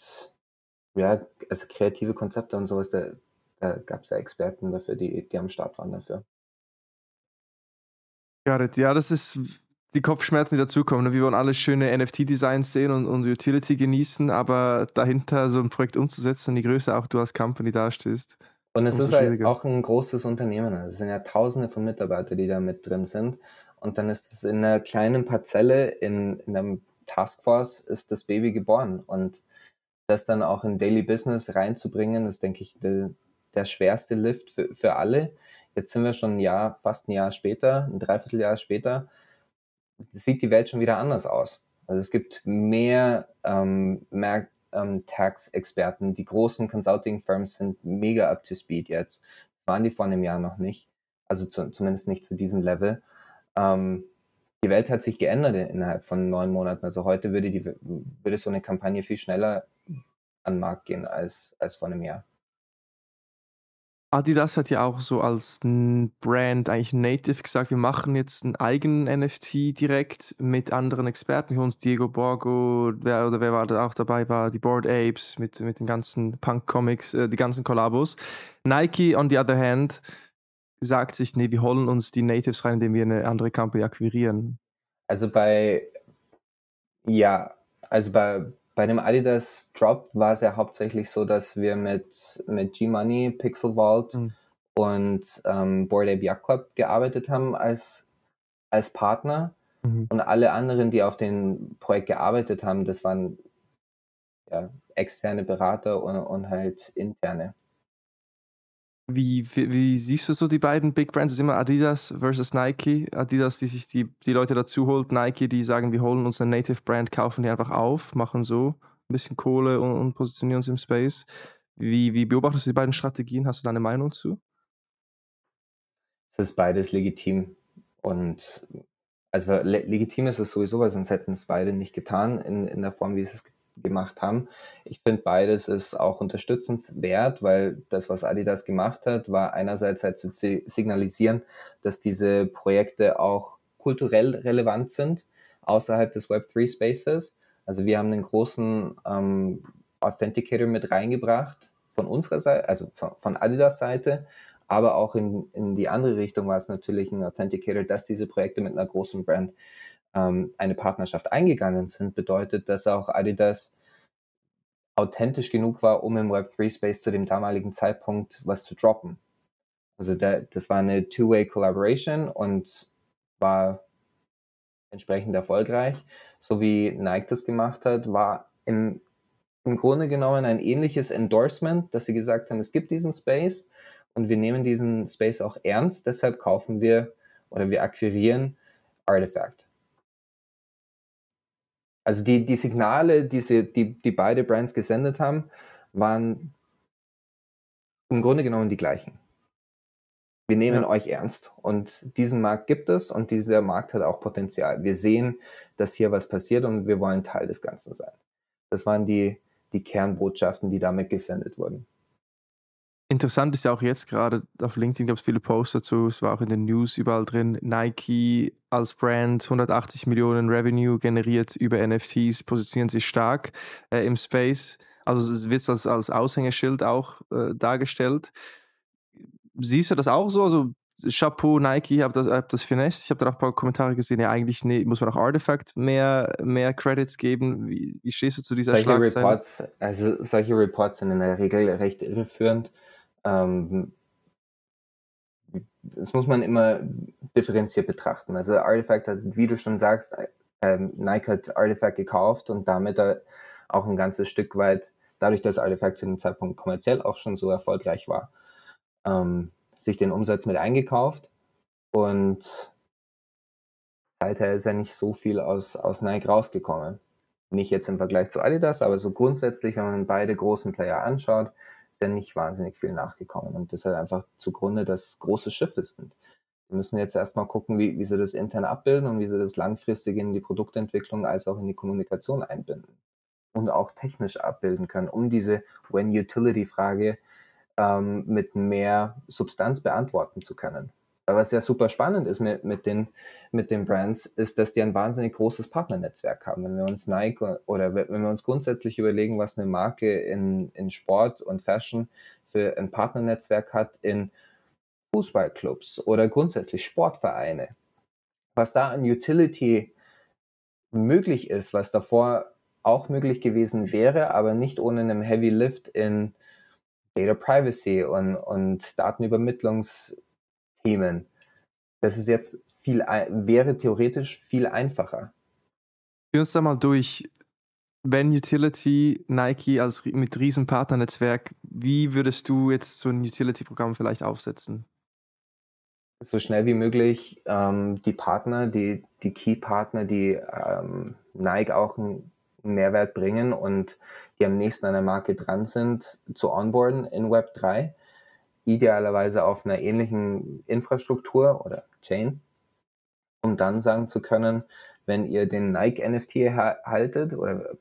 ja, also kreative Konzepte und sowas, da, da gab es ja Experten dafür, die, die am Start waren dafür. Garrett, ja, das ist die Kopfschmerzen, die dazukommen. Ne? Wir wollen alle schöne NFT-Designs sehen und, und Utility genießen, aber dahinter so ein Projekt umzusetzen und die Größe auch du als Company dastehst, und es ist halt auch ein großes Unternehmen. Es sind ja tausende von Mitarbeitern, die da mit drin sind. Und dann ist es in einer kleinen Parzelle in, in einem Taskforce ist das Baby geboren. Und das dann auch in Daily Business reinzubringen, ist, denke ich, der, der schwerste Lift für, für alle. Jetzt sind wir schon ein Jahr, fast ein Jahr später, ein Dreivierteljahr später, sieht die Welt schon wieder anders aus. Also es gibt mehr, ähm, mehr ähm, Tax-Experten. Die großen Consulting-Firms sind mega up to speed jetzt. Das waren die vor einem Jahr noch nicht. Also zu, zumindest nicht zu diesem Level. Ähm, die Welt hat sich geändert innerhalb von neun Monaten. Also heute würde, die, würde so eine Kampagne viel schneller an den Markt gehen als, als vor einem Jahr. Adidas hat ja auch so als Brand eigentlich native gesagt, wir machen jetzt einen eigenen NFT direkt mit anderen Experten. Wir uns Diego Borgo, wer oder wer war da auch dabei war, die Board Apes mit, mit den ganzen Punk-Comics, äh, die ganzen Kollabos. Nike, on the other hand, sagt sich, nee, wir holen uns die Natives rein, indem wir eine andere Company akquirieren. Also bei, ja, also bei, bei dem Adidas Drop war es ja hauptsächlich so, dass wir mit, mit G-Money, Pixel Vault mhm. und ähm, Board Ape Yacht Club gearbeitet haben als, als Partner. Mhm. Und alle anderen, die auf dem Projekt gearbeitet haben, das waren ja, externe Berater und, und halt interne. Wie, wie, wie, siehst du so die beiden Big Brands? Es ist immer Adidas versus Nike. Adidas, die sich die, die Leute dazu holt, Nike, die sagen, wir holen uns eine Native Brand, kaufen die einfach auf, machen so ein bisschen Kohle und, und positionieren uns im Space. Wie, wie beobachtest du die beiden Strategien? Hast du da eine Meinung zu? Es ist beides legitim. Und also legitim ist es sowieso, weil sonst hätten es beide nicht getan in, in der Form, wie sie es gemacht haben. Ich finde beides ist auch unterstützenswert, weil das, was Adidas gemacht hat, war einerseits halt zu signalisieren, dass diese Projekte auch kulturell relevant sind außerhalb des Web3 Spaces. Also wir haben einen großen ähm, Authenticator mit reingebracht von unserer Seite, also von, von Adidas Seite, aber auch in, in die andere Richtung war es natürlich ein Authenticator, dass diese Projekte mit einer großen Brand ähm, eine Partnerschaft eingegangen sind, bedeutet, dass auch Adidas authentisch genug war, um im Web3-Space zu dem damaligen Zeitpunkt was zu droppen. Also da, das war eine Two-Way-Collaboration und war entsprechend erfolgreich. So wie Nike das gemacht hat, war im, im Grunde genommen ein ähnliches Endorsement, dass sie gesagt haben, es gibt diesen Space und wir nehmen diesen Space auch ernst, deshalb kaufen wir oder wir akquirieren Artifact. Also die, die Signale, die, sie, die, die beide Brands gesendet haben, waren im Grunde genommen die gleichen. Wir nehmen ja. euch ernst und diesen Markt gibt es und dieser Markt hat auch Potenzial. Wir sehen, dass hier was passiert und wir wollen Teil des Ganzen sein. Das waren die, die Kernbotschaften, die damit gesendet wurden. Interessant ist ja auch jetzt gerade auf LinkedIn gab es viele Posts dazu, es war auch in den News überall drin. Nike als Brand 180 Millionen Revenue generiert über NFTs, positionieren sich stark äh, im Space. Also es wird als, als Aushängeschild auch äh, dargestellt. Siehst du das auch so? Also Chapeau, Nike, habt das, hab das finesse. Ich habe da auch ein paar Kommentare gesehen, ja eigentlich nee, muss man auch Artifact mehr, mehr Credits geben. Wie, wie stehst du zu dieser solche Schlagzeile? Reports, also solche Reports sind in der Regel recht irreführend ähm, das muss man immer differenziert betrachten. Also Artifact hat, wie du schon sagst, ähm, Nike hat Artifact gekauft und damit auch ein ganzes Stück weit, dadurch, dass Artifact zu dem Zeitpunkt kommerziell auch schon so erfolgreich war, ähm, sich den Umsatz mit eingekauft und seither ist ja nicht so viel aus, aus Nike rausgekommen. Nicht jetzt im Vergleich zu Adidas, aber so grundsätzlich, wenn man beide großen Player anschaut, ist ja nicht wahnsinnig viel nachgekommen. Und das halt einfach zugrunde, dass große Schiffe sind. Wir müssen jetzt erstmal gucken, wie, wie sie das intern abbilden und wie sie das langfristig in die Produktentwicklung als auch in die Kommunikation einbinden. Und auch technisch abbilden können, um diese When-Utility-Frage ähm, mit mehr Substanz beantworten zu können. Was ja super spannend ist mit, mit, den, mit den Brands, ist, dass die ein wahnsinnig großes Partnernetzwerk haben. Wenn wir uns Nike oder wenn wir uns grundsätzlich überlegen, was eine Marke in, in Sport und Fashion für ein Partnernetzwerk hat in Fußballclubs oder grundsätzlich Sportvereine, was da an Utility möglich ist, was davor auch möglich gewesen wäre, aber nicht ohne einen Heavy Lift in Data Privacy und, und Datenübermittlungs Themen. Das ist jetzt viel, wäre theoretisch viel einfacher. Führ uns da mal durch. Wenn Utility, Nike als mit riesen Partnernetzwerk, wie würdest du jetzt so ein Utility-Programm vielleicht aufsetzen? So schnell wie möglich ähm, die Partner, die, die Key-Partner, die ähm, Nike auch einen Mehrwert bringen und die am nächsten an der Marke dran sind, zu onboarden in Web 3. Idealerweise auf einer ähnlichen Infrastruktur oder Chain, um dann sagen zu können, wenn ihr den Nike NFT haltet oder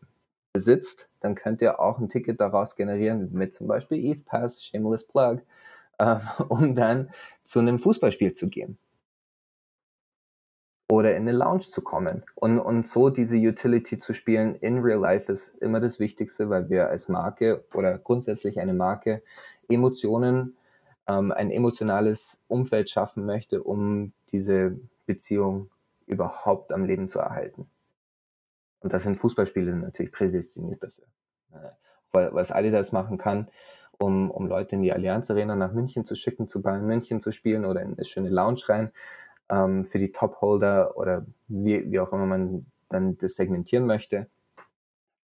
besitzt, dann könnt ihr auch ein Ticket daraus generieren mit zum Beispiel Eve Pass, Shameless Plug, äh, um dann zu einem Fußballspiel zu gehen oder in eine Lounge zu kommen. Und, und so diese Utility zu spielen in Real Life ist immer das Wichtigste, weil wir als Marke oder grundsätzlich eine Marke Emotionen, ähm, ein emotionales Umfeld schaffen möchte, um diese Beziehung überhaupt am Leben zu erhalten. Und das sind Fußballspiele natürlich prädestiniert dafür. Weil, was Adidas machen kann, um, um Leute in die Allianz Arena nach München zu schicken, zu Bayern München zu spielen oder in eine schöne Lounge rein, ähm, für die Top-Holder oder wie, wie auch immer man dann das segmentieren möchte.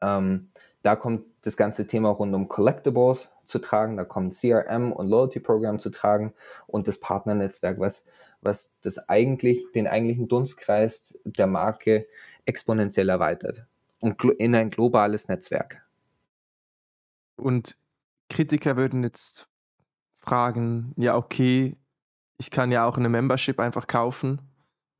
Ähm, da kommt das ganze Thema rund um Collectibles zu tragen, da kommt CRM und Loyalty Program zu tragen und das Partnernetzwerk, was, was das eigentlich, den eigentlichen Dunstkreis der Marke exponentiell erweitert und in ein globales Netzwerk. Und Kritiker würden jetzt fragen, ja, okay, ich kann ja auch eine Membership einfach kaufen,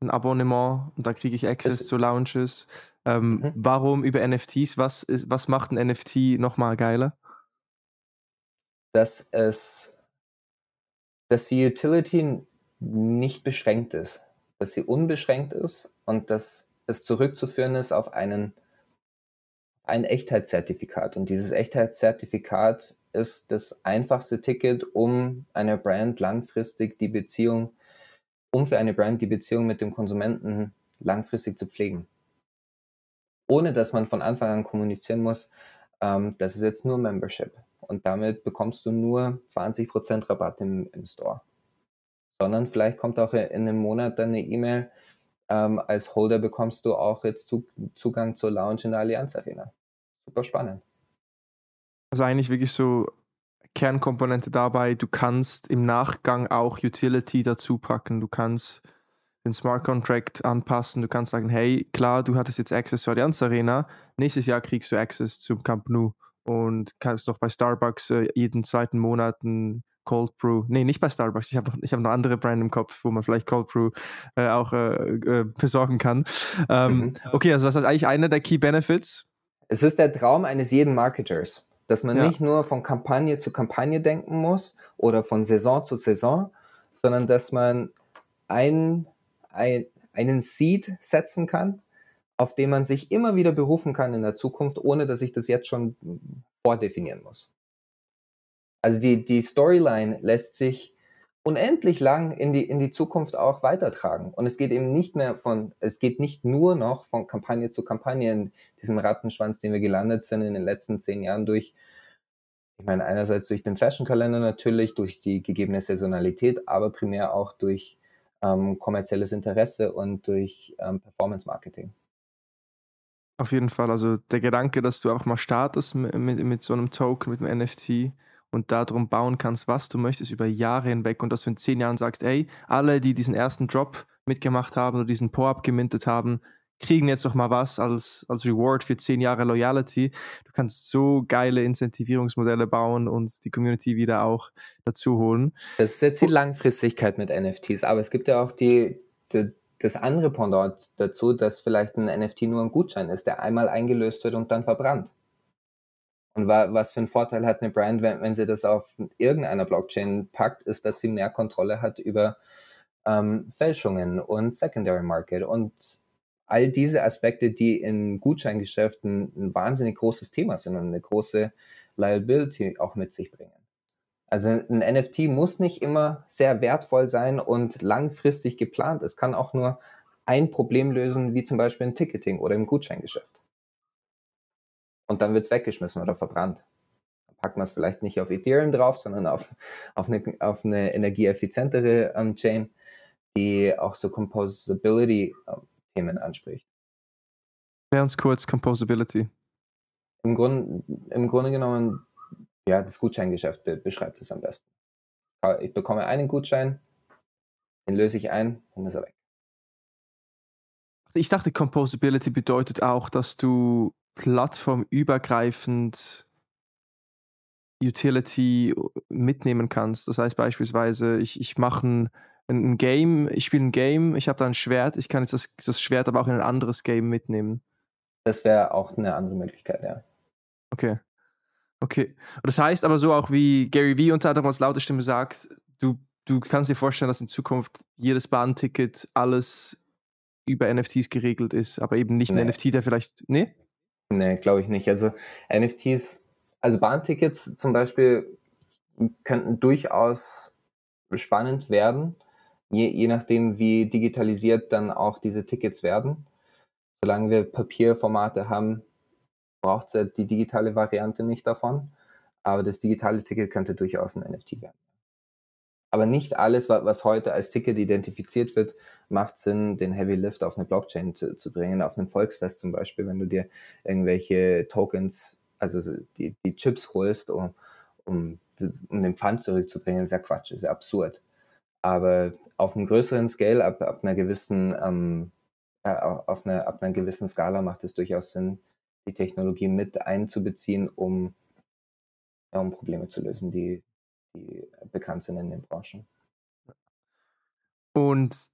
ein Abonnement und dann kriege ich Access zu Lounges. Ähm, mhm. Warum über NFTs? Was, ist, was macht ein NFT nochmal geiler? Dass es, dass die Utility nicht beschränkt ist, dass sie unbeschränkt ist und dass es zurückzuführen ist auf einen, ein Echtheitszertifikat. Und dieses Echtheitszertifikat ist das einfachste Ticket, um einer Brand langfristig die Beziehung, um für eine Brand die Beziehung mit dem Konsumenten langfristig zu pflegen. Ohne dass man von Anfang an kommunizieren muss, ähm, das ist jetzt nur Membership. Und damit bekommst du nur 20% Rabatt im, im Store. Sondern vielleicht kommt auch in einem Monat dann eine E-Mail, ähm, als Holder bekommst du auch jetzt Zugang zur Lounge in der Allianz Arena. Super spannend. Also eigentlich wirklich so Kernkomponente dabei, du kannst im Nachgang auch Utility dazu packen. Du kannst den Smart Contract anpassen. Du kannst sagen, hey, klar, du hattest jetzt Access zur Allianz Arena. Nächstes Jahr kriegst du Access zum Camp Nou und kannst doch bei Starbucks äh, jeden zweiten Monat ein Cold Brew. Nee, nicht bei Starbucks. Ich habe ich hab noch andere Brand im Kopf, wo man vielleicht Cold Brew äh, auch äh, äh besorgen kann. Ähm, mhm. Okay, also das ist eigentlich einer der Key Benefits. Es ist der Traum eines jeden Marketers dass man ja. nicht nur von Kampagne zu Kampagne denken muss oder von Saison zu Saison, sondern dass man ein, ein, einen Seed setzen kann, auf den man sich immer wieder berufen kann in der Zukunft, ohne dass ich das jetzt schon vordefinieren muss. Also die, die Storyline lässt sich unendlich lang in die, in die Zukunft auch weitertragen. Und es geht eben nicht mehr von, es geht nicht nur noch von Kampagne zu Kampagne in diesem Rattenschwanz, den wir gelandet sind in den letzten zehn Jahren durch, ich meine, einerseits durch den Fashion-Kalender natürlich, durch die gegebene Saisonalität, aber primär auch durch ähm, kommerzielles Interesse und durch ähm, Performance-Marketing. Auf jeden Fall. Also der Gedanke, dass du auch mal startest mit, mit, mit so einem Token, mit einem NFT, und darum bauen kannst, was du möchtest über Jahre hinweg und dass du in zehn Jahren sagst, ey, alle, die diesen ersten Drop mitgemacht haben oder diesen Po-Up gemintet haben, kriegen jetzt noch mal was als, als Reward für zehn Jahre Loyalty. Du kannst so geile Incentivierungsmodelle bauen und die Community wieder auch dazu holen. Das ist jetzt die Langfristigkeit mit NFTs, aber es gibt ja auch die, die das andere Pendant dazu, dass vielleicht ein NFT nur ein Gutschein ist, der einmal eingelöst wird und dann verbrannt. Und was für einen Vorteil hat eine Brand, wenn, wenn sie das auf irgendeiner Blockchain packt, ist, dass sie mehr Kontrolle hat über ähm, Fälschungen und Secondary Market und all diese Aspekte, die in Gutscheingeschäften ein wahnsinnig großes Thema sind und eine große Liability auch mit sich bringen. Also ein NFT muss nicht immer sehr wertvoll sein und langfristig geplant. Es kann auch nur ein Problem lösen, wie zum Beispiel ein Ticketing oder im Gutscheingeschäft und dann wird es weggeschmissen oder verbrannt. Dann packt man es vielleicht nicht auf Ethereum drauf, sondern auf, auf, eine, auf eine energieeffizientere ähm, Chain, die auch so Composability-Themen ähm, anspricht. Ganz kurz Composability. Im, Grund, Im Grunde genommen, ja, das Gutscheingeschäft be beschreibt es am besten. Ich bekomme einen Gutschein, den löse ich ein, dann ist er weg. Ich dachte, Composability bedeutet auch, dass du plattformübergreifend Utility mitnehmen kannst. Das heißt beispielsweise, ich, ich mache ein, ein Game, ich spiele ein Game, ich habe da ein Schwert, ich kann jetzt das, das Schwert aber auch in ein anderes Game mitnehmen. Das wäre auch eine andere Möglichkeit, ja. Okay. Okay. Das heißt aber so auch wie Gary Vee unter anderem als laute Stimme sagt, du, du kannst dir vorstellen, dass in Zukunft jedes Bahnticket alles über NFTs geregelt ist, aber eben nicht nee. ein NFT, der vielleicht. Nee? Nee, glaube ich nicht. Also NFTs, also Bahntickets zum Beispiel könnten durchaus spannend werden, je, je nachdem, wie digitalisiert dann auch diese Tickets werden. Solange wir Papierformate haben, braucht es ja die digitale Variante nicht davon. Aber das digitale Ticket könnte durchaus ein NFT werden. Aber nicht alles, was heute als Ticket identifiziert wird, macht Sinn, den Heavy Lift auf eine Blockchain zu, zu bringen, auf einem Volksfest zum Beispiel, wenn du dir irgendwelche Tokens, also die, die Chips holst, um, um, um den Pfand zurückzubringen, ist ja Quatsch, ist ja absurd. Aber auf einem größeren Scale, ab, ab einer gewissen, ähm, äh, auf einer, ab einer gewissen Skala macht es durchaus Sinn, die Technologie mit einzubeziehen, um, ja, um Probleme zu lösen, die, die bekannt sind in den Branchen. Und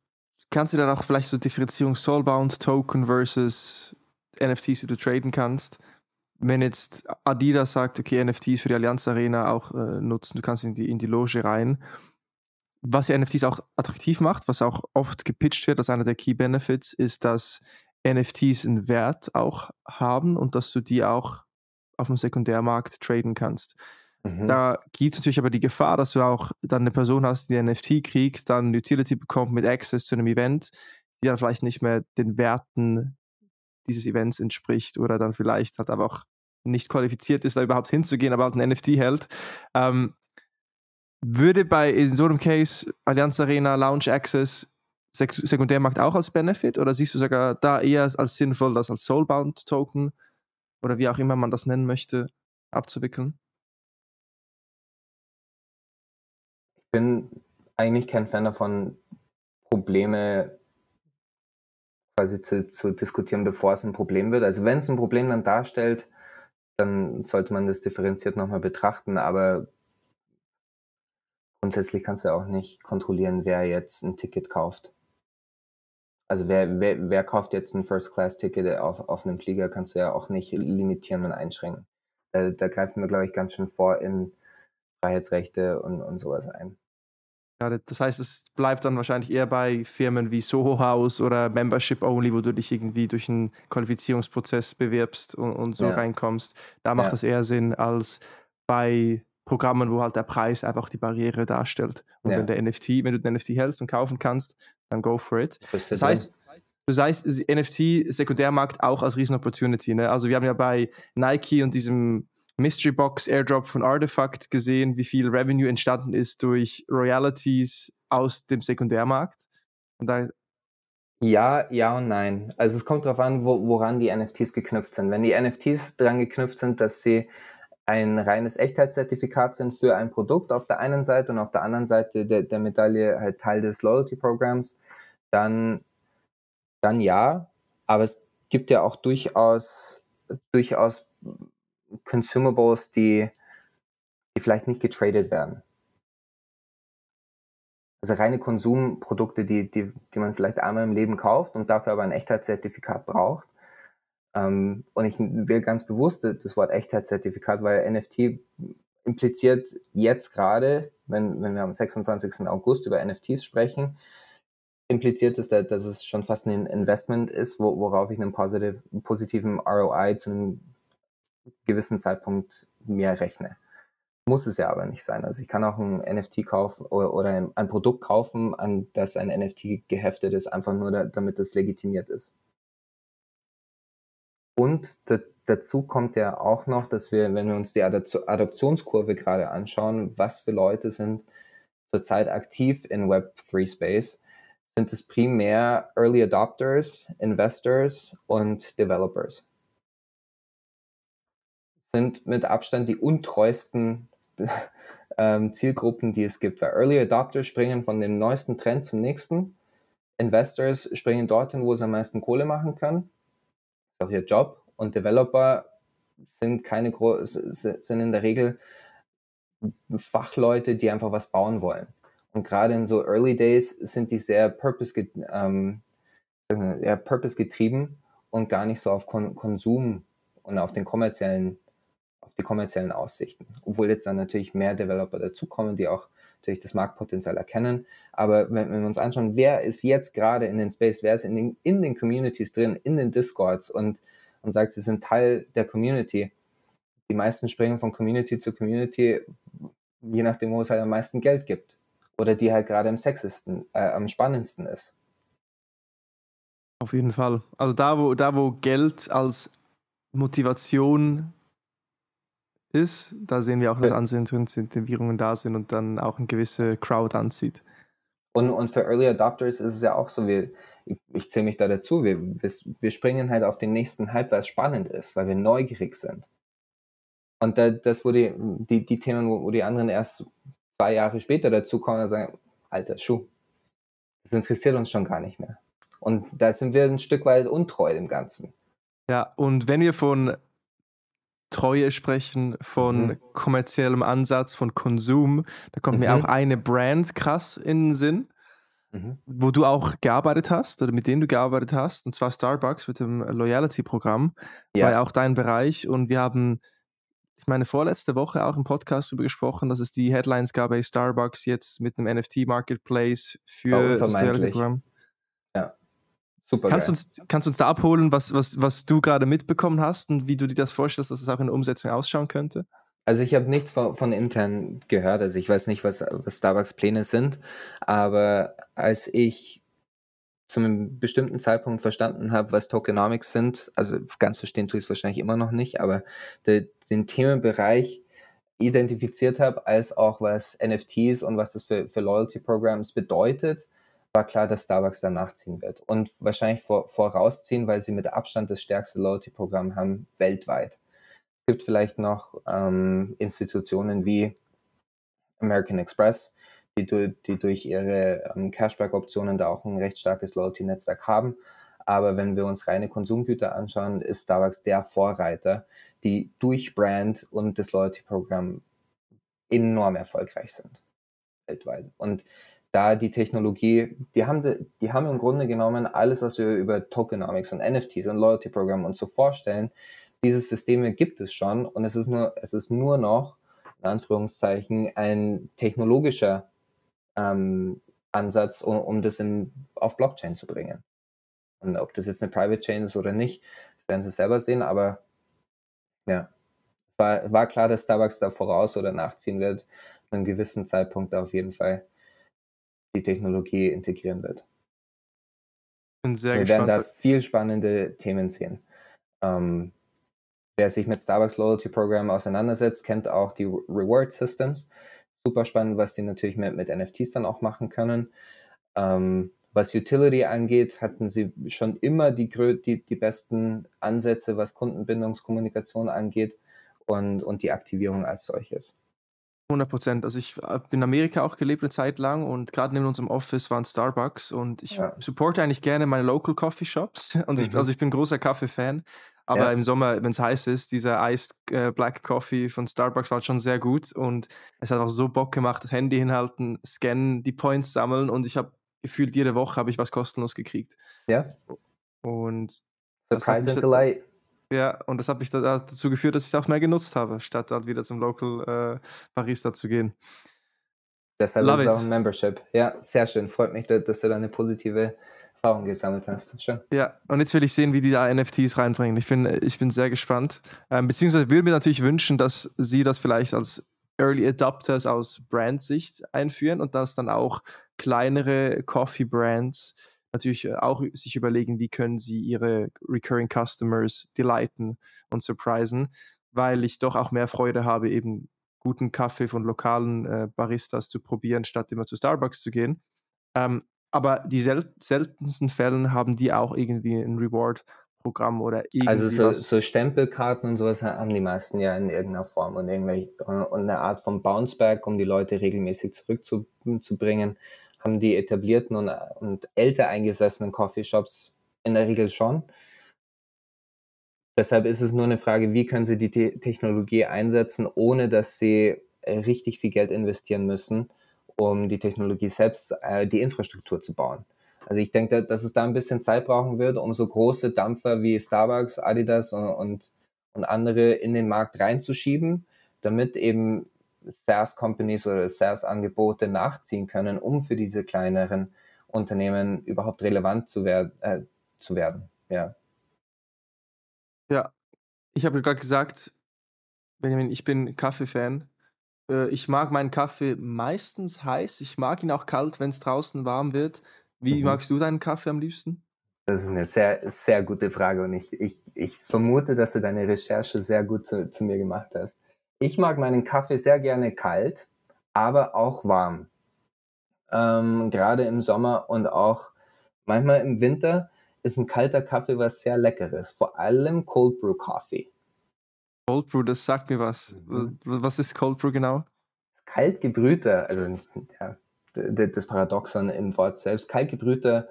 kannst du dann auch vielleicht so Differenzierung Soulbound Token versus NFTs, die du traden kannst? Wenn jetzt Adidas sagt, okay, NFTs für die Allianz Arena auch äh, nutzen, du kannst in die, in die Loge rein. Was ja NFTs auch attraktiv macht, was auch oft gepitcht wird als einer der Key Benefits, ist, dass NFTs einen Wert auch haben und dass du die auch auf dem Sekundärmarkt traden kannst. Mhm. Da gibt es natürlich aber die Gefahr, dass du auch dann eine Person hast, die ein NFT kriegt, dann Utility bekommt mit Access zu einem Event, die dann vielleicht nicht mehr den Werten dieses Events entspricht oder dann vielleicht halt aber auch nicht qualifiziert ist, da überhaupt hinzugehen, aber halt ein NFT hält. Ähm, würde bei in so einem Case Allianz Arena Lounge Access Sek Sekundärmarkt auch als Benefit oder siehst du sogar da eher als sinnvoll, das als Soulbound Token oder wie auch immer man das nennen möchte, abzuwickeln? bin eigentlich kein Fan davon, Probleme quasi zu, zu diskutieren, bevor es ein Problem wird. Also wenn es ein Problem dann darstellt, dann sollte man das differenziert nochmal betrachten, aber grundsätzlich kannst du auch nicht kontrollieren, wer jetzt ein Ticket kauft. Also wer, wer, wer kauft jetzt ein First-Class-Ticket auf, auf einem Flieger, kannst du ja auch nicht limitieren und einschränken. Da, da greifen wir, glaube ich, ganz schön vor in Freiheitsrechte und, und sowas ein. Ja, das heißt, es bleibt dann wahrscheinlich eher bei Firmen wie Soho House oder Membership Only, wo du dich irgendwie durch einen Qualifizierungsprozess bewirbst und, und so ja. reinkommst. Da macht ja. das eher Sinn als bei Programmen, wo halt der Preis einfach die Barriere darstellt. Und ja. wenn der NFT, wenn du den NFT hältst und kaufen kannst, dann go for it. Das heißt, das heißt, NFT Sekundärmarkt auch als Riesen-Opportunity. Ne? Also wir haben ja bei Nike und diesem Mystery Box Airdrop von Artifact gesehen, wie viel Revenue entstanden ist durch Royalties aus dem Sekundärmarkt. Und da ja, ja und nein. Also es kommt darauf an, wo, woran die NFTs geknüpft sind. Wenn die NFTs daran geknüpft sind, dass sie ein reines Echtheitszertifikat sind für ein Produkt auf der einen Seite und auf der anderen Seite der, der Medaille halt Teil des Loyalty-Programms, dann, dann ja. Aber es gibt ja auch durchaus, durchaus Consumables, die, die vielleicht nicht getradet werden. Also reine Konsumprodukte, die, die, die man vielleicht einmal im Leben kauft und dafür aber ein Echtheitszertifikat braucht. Ähm, und ich will ganz bewusst das Wort Echtheitszertifikat, weil NFT impliziert jetzt gerade, wenn, wenn wir am 26. August über NFTs sprechen, impliziert es, dass es schon fast ein Investment ist, worauf ich einen positive, positiven ROI zu einem gewissen Zeitpunkt mehr rechne. Muss es ja aber nicht sein. Also ich kann auch ein NFT kaufen oder, oder ein Produkt kaufen, an das ein NFT geheftet ist, einfach nur da, damit es legitimiert ist. Und dazu kommt ja auch noch, dass wir, wenn wir uns die Adoptionskurve gerade anschauen, was für Leute sind zurzeit aktiv in Web3 Space, sind es primär Early Adopters, Investors und Developers sind mit Abstand die untreuesten ähm, Zielgruppen, die es gibt. Weil Early Adopter springen von dem neuesten Trend zum nächsten. Investors springen dorthin, wo sie am meisten Kohle machen können. Auch ihr Job. Und Developer sind keine sind in der Regel Fachleute, die einfach was bauen wollen. Und gerade in so Early Days sind die sehr purpose, ähm, ja, purpose getrieben und gar nicht so auf Kon Konsum und auf den kommerziellen, auf die kommerziellen Aussichten. Obwohl jetzt dann natürlich mehr Developer dazukommen, die auch natürlich das Marktpotenzial erkennen. Aber wenn, wenn wir uns anschauen, wer ist jetzt gerade in den Space, wer ist in den, in den Communities drin, in den Discords und, und sagt, sie sind Teil der Community. Die meisten springen von Community zu Community, je nachdem, wo es halt am meisten Geld gibt. Oder die halt gerade am sexesten, äh, am spannendsten ist. Auf jeden Fall. Also da, wo, da, wo Geld als Motivation ist, da sehen wir auch, dass Ansincentivierungen da sind und dann auch eine gewisse Crowd anzieht. Und, und für Early Adopters ist es ja auch so, wir, ich, ich zähle mich da dazu, wir, wir, springen halt auf den nächsten Hype, weil es spannend ist, weil wir neugierig sind. Und da, das, wo die, die, die Themen, wo, wo die anderen erst zwei Jahre später dazukommen und sagen, alter Schuh, das interessiert uns schon gar nicht mehr. Und da sind wir ein Stück weit untreu dem Ganzen. Ja, und wenn wir von Treue sprechen, von mhm. kommerziellem Ansatz, von Konsum, da kommt mhm. mir auch eine Brand krass in den Sinn, mhm. wo du auch gearbeitet hast oder mit denen du gearbeitet hast, und zwar Starbucks mit dem Loyalty-Programm, ja. war ja auch dein Bereich. Und wir haben, ich meine, vorletzte Woche auch im Podcast darüber gesprochen, dass es die Headlines gab bei Starbucks jetzt mit einem NFT-Marketplace für oh, das Loyalty-Programm. Super. Kannst, uns, kannst uns da abholen, was, was, was du gerade mitbekommen hast und wie du dir das vorstellst, dass es auch in der Umsetzung ausschauen könnte? Also ich habe nichts von, von, intern gehört, also ich weiß nicht, was, was Starbucks Pläne sind, aber als ich zu einem bestimmten Zeitpunkt verstanden habe, was Tokenomics sind, also ganz verstehen tue ich es wahrscheinlich immer noch nicht, aber de, den Themenbereich identifiziert habe, als auch was NFTs und was das für, für Loyalty Programs bedeutet, war klar, dass Starbucks da nachziehen wird und wahrscheinlich vor, vorausziehen, weil sie mit Abstand das stärkste Loyalty-Programm haben weltweit. Es gibt vielleicht noch ähm, Institutionen wie American Express, die, die durch ihre ähm, Cashback-Optionen da auch ein recht starkes Loyalty-Netzwerk haben. Aber wenn wir uns reine Konsumgüter anschauen, ist Starbucks der Vorreiter, die durch Brand und das Loyalty-Programm enorm erfolgreich sind weltweit. Und da die Technologie, die haben, die haben im Grunde genommen alles, was wir über Tokenomics und NFTs und Loyalty Program und so vorstellen, diese Systeme gibt es schon und es ist nur, es ist nur noch, in Anführungszeichen, ein technologischer ähm, Ansatz, um, um das in, auf Blockchain zu bringen. Und ob das jetzt eine Private Chain ist oder nicht, das werden sie selber sehen, aber ja, war, war klar, dass Starbucks da voraus oder nachziehen wird, zu einem gewissen Zeitpunkt auf jeden Fall die Technologie integrieren wird. Bin sehr Wir gespannt. werden da viel spannende Themen sehen. Ähm, wer sich mit Starbucks Loyalty Program auseinandersetzt, kennt auch die Reward Systems. Super spannend, was die natürlich mit, mit NFTs dann auch machen können. Ähm, was Utility angeht, hatten sie schon immer die, die, die besten Ansätze, was Kundenbindungskommunikation angeht und, und die Aktivierung als solches. 100 Prozent. Also ich habe in Amerika auch gelebt eine Zeit lang und gerade neben unserem Office waren Starbucks und ich ja. supporte eigentlich gerne meine Local Coffee Shops. Und ich, mhm. also ich bin großer Kaffee-Fan. Aber ja. im Sommer, wenn es heiß ist, dieser Iced äh, Black Coffee von Starbucks war schon sehr gut und es hat auch so Bock gemacht, das Handy hinhalten, scannen, die Points sammeln und ich habe gefühlt jede Woche habe ich was kostenlos gekriegt. Ja. Und Surprise and Delight. Ja, und das hat mich da, dazu geführt, dass ich es auch mehr genutzt habe, statt dann wieder zum Local äh, Barista zu gehen. Deshalb Love ist es auch ein Membership. Ja, sehr schön. Freut mich, dass du da eine positive Erfahrung gesammelt hast. Schön. Ja, und jetzt will ich sehen, wie die da NFTs reinbringen. Ich bin, ich bin sehr gespannt. Ähm, beziehungsweise würde mir natürlich wünschen, dass sie das vielleicht als Early Adopters aus Brand-Sicht einführen und dass dann auch kleinere Coffee-Brands natürlich äh, auch sich überlegen, wie können sie ihre Recurring Customers delighten und surprisen, weil ich doch auch mehr Freude habe, eben guten Kaffee von lokalen äh, Baristas zu probieren, statt immer zu Starbucks zu gehen. Ähm, aber die sel seltensten Fällen haben die auch irgendwie ein Reward-Programm oder irgendwie. Also so, so, Stempelkarten und sowas haben die meisten ja in irgendeiner Form und, irgendwelche, und eine Art von Bounceback, um die Leute regelmäßig zurückzubringen. Haben die etablierten und, und älter eingesessenen Coffeeshops in der Regel schon. Deshalb ist es nur eine Frage, wie können sie die Te Technologie einsetzen, ohne dass sie richtig viel Geld investieren müssen, um die Technologie selbst, äh, die Infrastruktur zu bauen. Also ich denke, dass es da ein bisschen Zeit brauchen wird, um so große Dampfer wie Starbucks, Adidas und, und, und andere in den Markt reinzuschieben, damit eben SaaS-Companies oder SaaS-Angebote nachziehen können, um für diese kleineren Unternehmen überhaupt relevant zu, wer äh, zu werden. Ja. Ja, ich habe gerade gesagt, Benjamin, ich bin Kaffee-Fan. Äh, ich mag meinen Kaffee meistens heiß. Ich mag ihn auch kalt, wenn es draußen warm wird. Wie mhm. magst du deinen Kaffee am liebsten? Das ist eine sehr, sehr gute Frage und ich, ich, ich vermute, dass du deine Recherche sehr gut zu, zu mir gemacht hast. Ich mag meinen Kaffee sehr gerne kalt, aber auch warm. Ähm, gerade im Sommer und auch manchmal im Winter ist ein kalter Kaffee was sehr Leckeres, vor allem Cold Brew Coffee. Cold Brew, das sagt mir was. Mhm. Was ist Cold Brew genau? Kalt gebrühter, also ja, das Paradoxon im Wort selbst, kalt gebrühter,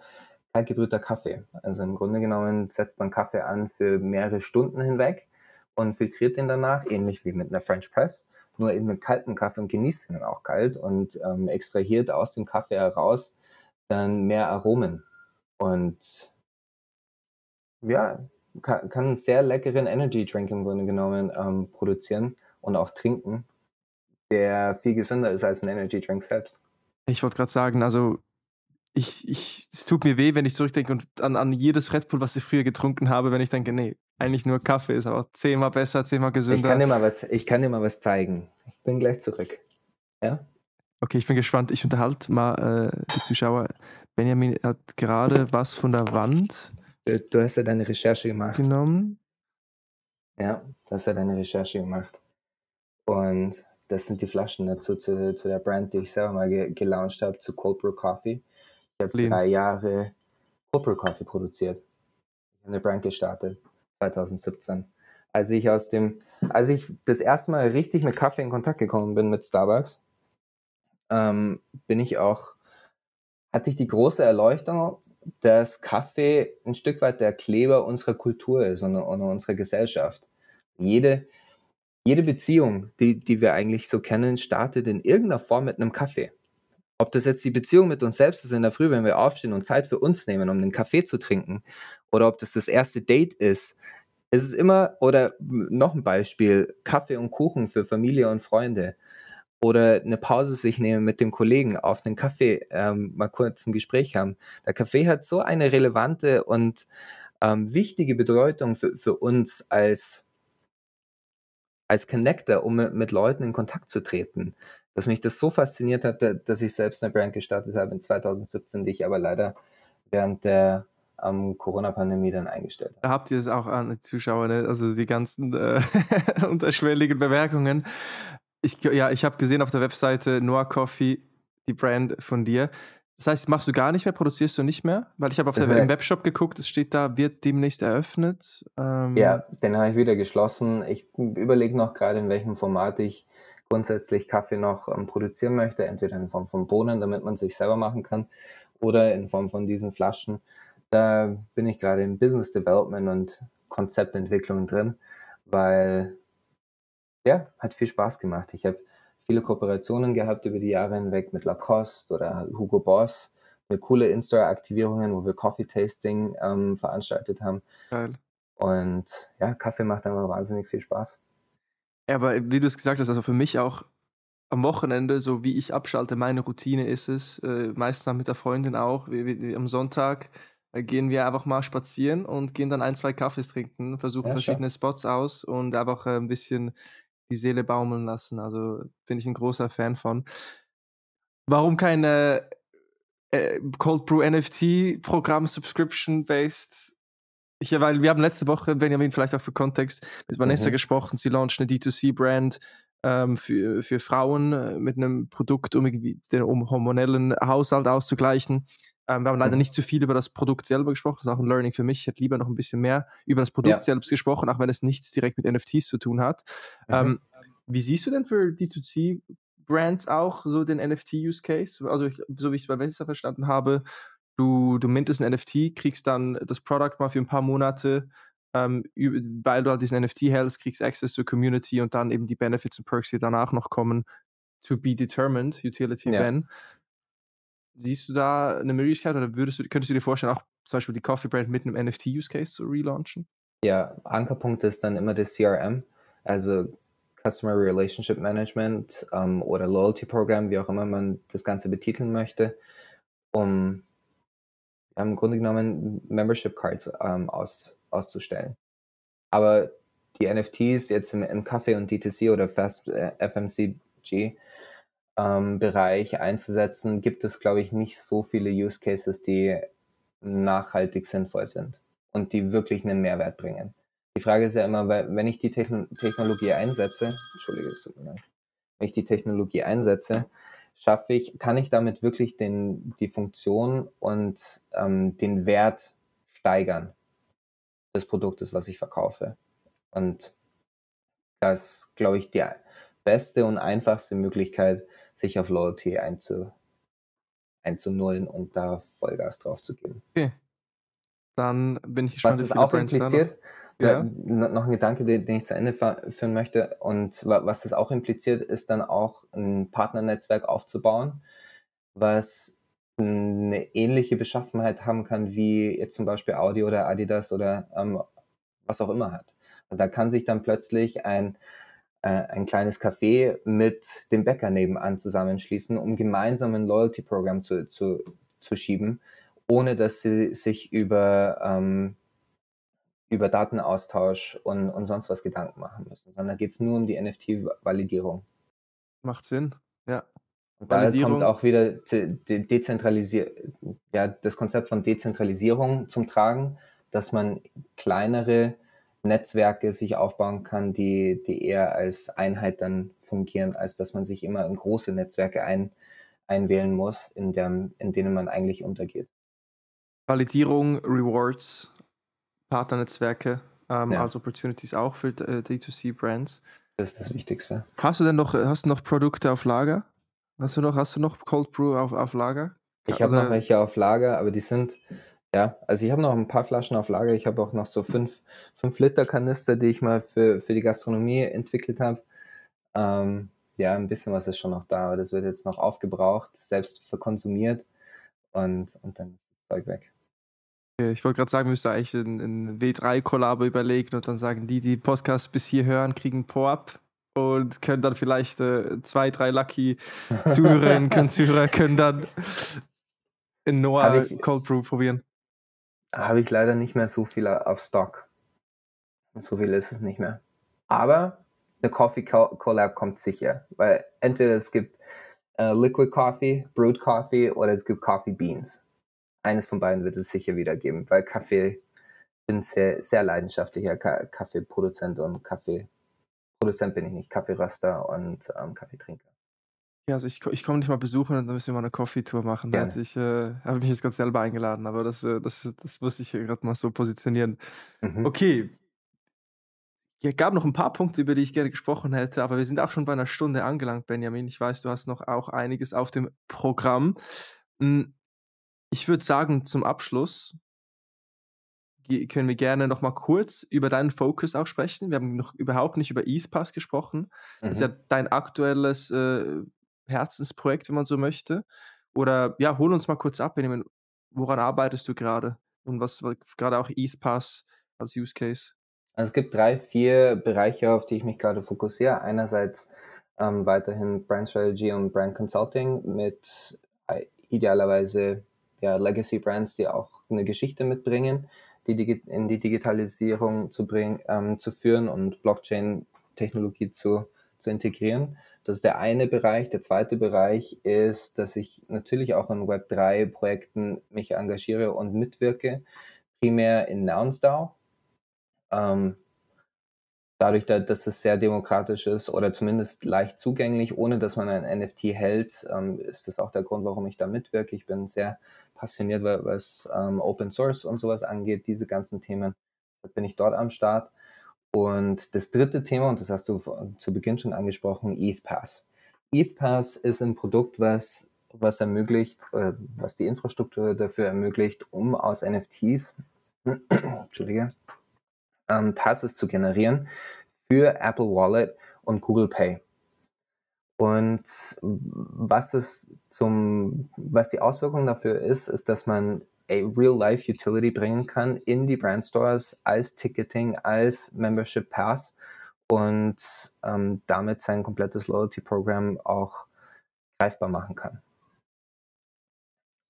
kalt gebrühter Kaffee. Also im Grunde genommen setzt man Kaffee an für mehrere Stunden hinweg und filtriert den danach, ähnlich wie mit einer French Press, nur eben mit kaltem Kaffee und genießt ihn dann auch kalt und ähm, extrahiert aus dem Kaffee heraus dann mehr Aromen. Und ja, kann, kann einen sehr leckeren Energy Drink im Grunde genommen ähm, produzieren und auch trinken, der viel gesünder ist als ein Energy Drink selbst. Ich wollte gerade sagen, also ich, ich, es tut mir weh, wenn ich zurückdenke und an, an jedes Red Bull, was ich früher getrunken habe, wenn ich denke, nee, eigentlich nur Kaffee ist aber zehnmal besser, zehnmal gesünder. Ich kann dir mal was, ich kann dir mal was zeigen. Ich bin gleich zurück. Ja? Okay, ich bin gespannt. Ich unterhalte mal äh, die Zuschauer. Benjamin hat gerade was von der Wand Du, du hast ja deine Recherche gemacht. Genommen. Ja, du hast ja deine Recherche gemacht. Und das sind die Flaschen dazu zu, zu der Brand, die ich selber mal ge gelauncht habe, zu Cold Brew Coffee. Ich habe drei Jahre Cold Brew Coffee produziert. Ich habe eine Brand gestartet, 2017. Als ich aus dem, als ich das erste Mal richtig mit Kaffee in Kontakt gekommen bin mit Starbucks, ähm, bin ich auch, hatte ich die große Erleuchtung, dass Kaffee ein Stück weit der Kleber unserer Kultur ist und, und unserer Gesellschaft. Jede, jede Beziehung, die, die wir eigentlich so kennen, startet in irgendeiner Form mit einem Kaffee. Ob das jetzt die Beziehung mit uns selbst ist in der Früh, wenn wir aufstehen und Zeit für uns nehmen, um einen Kaffee zu trinken, oder ob das das erste Date ist, es ist immer, oder noch ein Beispiel, Kaffee und Kuchen für Familie und Freunde oder eine Pause sich nehmen mit dem Kollegen auf einen Kaffee, ähm, mal kurz ein Gespräch haben. Der Kaffee hat so eine relevante und ähm, wichtige Bedeutung für, für uns als, als Connector, um mit, Leuten in Kontakt zu treten, dass mich das so fasziniert hat, dass ich selbst eine Brand gestartet habe in 2017, die ich aber leider während der ähm, Corona-Pandemie dann eingestellt habe. Da habt ihr es auch an Zuschauer, ne? also die ganzen äh, unterschwelligen Bemerkungen ich, ja, ich habe gesehen auf der Webseite Noah Coffee, die Brand von dir. Das heißt, machst du gar nicht mehr, produzierst du nicht mehr? Weil ich habe auf der, im Webshop geguckt, es steht da, wird demnächst eröffnet. Ähm ja, den habe ich wieder geschlossen. Ich überlege noch gerade, in welchem Format ich grundsätzlich Kaffee noch ähm, produzieren möchte. Entweder in Form von Bohnen, damit man sich selber machen kann, oder in Form von diesen Flaschen. Da bin ich gerade in Business Development und Konzeptentwicklung drin, weil ja, hat viel Spaß gemacht. Ich habe viele Kooperationen gehabt über die Jahre hinweg mit Lacoste oder Hugo Boss. Eine coole Insta-Aktivierungen, wo wir Coffee-Tasting ähm, veranstaltet haben. Geil. Und ja, Kaffee macht einfach wahnsinnig viel Spaß. Ja, aber wie du es gesagt hast, also für mich auch am Wochenende, so wie ich abschalte, meine Routine ist es, äh, meistens mit der Freundin auch, wie, wie, am Sonntag äh, gehen wir einfach mal spazieren und gehen dann ein, zwei Kaffees trinken, versuchen ja, verschiedene Spots aus und einfach äh, ein bisschen die Seele baumeln lassen. Also bin ich ein großer Fan von. Warum keine äh, Cold Brew NFT Programm Subscription based? Ich, weil wir haben letzte Woche, Benjamin, vielleicht auch für Kontext, mit Vanessa mhm. gesprochen. Sie launcht eine D2C-Brand ähm, für, für Frauen äh, mit einem Produkt, um den um hormonellen Haushalt auszugleichen. Ähm, wir haben leider mhm. nicht zu viel über das Produkt selber gesprochen. Das ist auch ein Learning für mich. Ich hätte lieber noch ein bisschen mehr über das Produkt ja. selbst gesprochen, auch wenn es nichts direkt mit NFTs zu tun hat. Mhm. Ähm, wie siehst du denn für D2C Brands auch so den NFT-Use-Case? Also ich, so wie ich es bei Vanessa verstanden habe, du, du mintest ein NFT, kriegst dann das Product mal für ein paar Monate, ähm, weil du halt diesen NFT hältst, kriegst Access zur Community und dann eben die Benefits und Perks, die danach noch kommen, to be determined, Utility ja. wenn. Siehst du da eine Möglichkeit oder würdest du, könntest du dir vorstellen, auch zum Beispiel die Coffee Brand mit einem NFT-Use-Case zu relaunchen? Ja, Ankerpunkt ist dann immer das CRM, also Customer Relationship Management ähm, oder Loyalty Program, wie auch immer man das Ganze betiteln möchte, um im Grunde genommen Membership Cards ähm, aus, auszustellen. Aber die NFTs jetzt im, im Kaffee und DTC oder Fast äh, FMCG ähm, Bereich einzusetzen, gibt es, glaube ich, nicht so viele Use Cases, die nachhaltig sinnvoll sind und die wirklich einen Mehrwert bringen. Die Frage ist ja immer, wenn ich die Techno Technologie einsetze, Entschuldige, wenn ich die Technologie einsetze, schaffe ich, kann ich damit wirklich den, die Funktion und ähm, den Wert steigern des Produktes, was ich verkaufe. Und das, glaube ich, die beste und einfachste Möglichkeit, sich auf Loyalty einzu, einzunullen und da Vollgas drauf zu geben. Okay. Dann bin ich gespannt. Was das auch impliziert, ja. noch ein Gedanke, den, den, ich zu Ende führen möchte, und was das auch impliziert, ist dann auch ein Partnernetzwerk aufzubauen, was eine ähnliche Beschaffenheit haben kann, wie jetzt zum Beispiel Audi oder Adidas oder ähm, was auch immer hat. Und da kann sich dann plötzlich ein äh, ein kleines Café mit dem Bäcker nebenan zusammenschließen, um gemeinsam ein Loyalty-Programm zu, zu, zu schieben, ohne dass sie sich über, ähm, über Datenaustausch und, und sonst was Gedanken machen müssen, sondern da geht es nur um die NFT-Validierung. Macht Sinn, ja. Und da kommt auch wieder die Dezentralisier ja, das Konzept von Dezentralisierung zum Tragen, dass man kleinere Netzwerke sich aufbauen kann, die, die eher als Einheit dann fungieren, als dass man sich immer in große Netzwerke ein, einwählen muss, in, der, in denen man eigentlich untergeht. Validierung, Rewards, Partnernetzwerke ähm, ja. als Opportunities auch für äh, D2C-Brands. Das ist das Wichtigste. Hast du denn noch, hast du noch Produkte auf Lager? Hast du noch, hast du noch Cold Brew auf, auf Lager? Ich habe noch welche auf Lager, aber die sind ja, also ich habe noch ein paar Flaschen auf Lager. Ich habe auch noch so fünf, fünf Liter Kanister, die ich mal für, für die Gastronomie entwickelt habe. Ähm, ja, ein bisschen was ist schon noch da, aber das wird jetzt noch aufgebraucht, selbst verkonsumiert und, und dann ist das Zeug weg. Ich wollte gerade sagen, müsste eigentlich ein, ein W3-Kollabo überlegen und dann sagen, die, die Podcast bis hier hören, kriegen Po-Up und können dann vielleicht äh, zwei, drei Lucky Zuhörerinnen, können Zuhörer können dann in Noah Cold Brew probieren habe ich leider nicht mehr so viel auf Stock. So viel ist es nicht mehr. Aber eine Coffee Collab kommt sicher, weil entweder es gibt äh, Liquid Coffee, Brewed Coffee oder es gibt Coffee Beans. Eines von beiden wird es sicher wieder geben, weil Kaffee, ich bin sehr, sehr leidenschaftlicher Kaffeeproduzent und Kaffeeproduzent bin ich nicht, Kaffeeröster und ähm, Kaffeetrinker. Ja, also ich, ich komme dich mal besuchen und dann müssen wir mal eine Coffee-Tour machen. Hatte ich, äh, habe mich jetzt ganz selber eingeladen, aber das, äh, das, das musste ich gerade mal so positionieren. Mhm. Okay. Es gab noch ein paar Punkte, über die ich gerne gesprochen hätte, aber wir sind auch schon bei einer Stunde angelangt, Benjamin. Ich weiß, du hast noch auch einiges auf dem Programm. Hm, ich würde sagen, zum Abschluss können wir gerne noch mal kurz über deinen Fokus auch sprechen. Wir haben noch überhaupt nicht über ETHPass gesprochen. Mhm. Das ist ja mhm. dein aktuelles äh, Herzensprojekt, wenn man so möchte? Oder ja, hol uns mal kurz ab, Benjamin. Woran arbeitest du gerade? Und was gerade auch ETHPass als Use Case? Also es gibt drei, vier Bereiche, auf die ich mich gerade fokussiere. Einerseits ähm, weiterhin Brand Strategy und Brand Consulting mit äh, idealerweise ja, Legacy Brands, die auch eine Geschichte mitbringen, die in die Digitalisierung zu bringen, ähm, zu führen und Blockchain-Technologie zu, zu integrieren. Das ist der eine Bereich. Der zweite Bereich ist, dass ich natürlich auch in Web3-Projekten mich engagiere und mitwirke, primär in NounsDAO. Ähm, dadurch, dass es sehr demokratisch ist oder zumindest leicht zugänglich, ohne dass man ein NFT hält, ähm, ist das auch der Grund, warum ich da mitwirke. Ich bin sehr passioniert, was ähm, Open Source und sowas angeht, diese ganzen Themen. Da bin ich dort am Start. Und das dritte Thema, und das hast du zu Beginn schon angesprochen, ETH Pass. ETHPass ist ein Produkt, was, was ermöglicht, äh, was die Infrastruktur dafür ermöglicht, um aus NFTs, Entschuldige, ähm, Passes zu generieren für Apple Wallet und Google Pay. Und was das zum, was die Auswirkung dafür ist, ist, dass man Real-Life Utility bringen kann in die Brand Stores als Ticketing, als Membership Pass und ähm, damit sein komplettes Loyalty-Programm auch greifbar machen kann.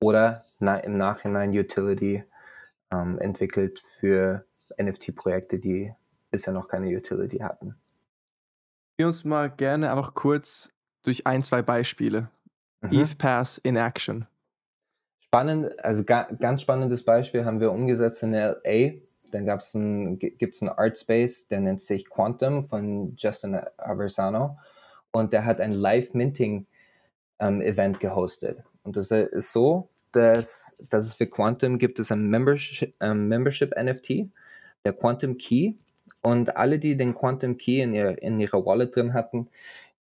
Oder na, im Nachhinein Utility ähm, entwickelt für NFT-Projekte, die bisher noch keine Utility hatten. Wir uns mal gerne einfach kurz durch ein, zwei Beispiele. Mhm. ETH Pass in Action. Spannend, also ga, ganz spannendes Beispiel haben wir umgesetzt in LA. Dann gab's ein, gibt es einen Art Space, der nennt sich Quantum von Justin Aversano und der hat ein Live-Minting ähm, gehostet. Und das ist so, dass, dass es für Quantum gibt es ein Membership, ähm, Membership NFT, der Quantum Key. Und alle, die den Quantum Key in, ihr, in ihrer Wallet drin hatten,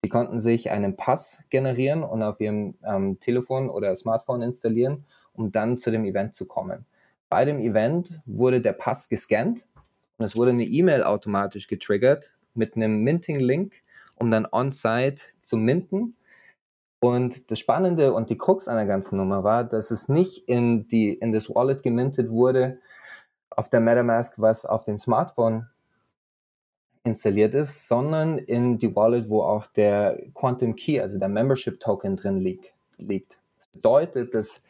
die konnten sich einen Pass generieren und auf ihrem ähm, Telefon oder Smartphone installieren, um dann zu dem Event zu kommen. Bei dem Event wurde der Pass gescannt und es wurde eine E-Mail automatisch getriggert mit einem Minting-Link, um dann on-site zu minten. Und das Spannende und die Krux an der ganzen Nummer war, dass es nicht in, die, in das Wallet gemintet wurde auf der MetaMask, was auf dem Smartphone installiert ist, sondern in die Wallet, wo auch der Quantum Key, also der Membership Token drin liegt. Das bedeutet, dass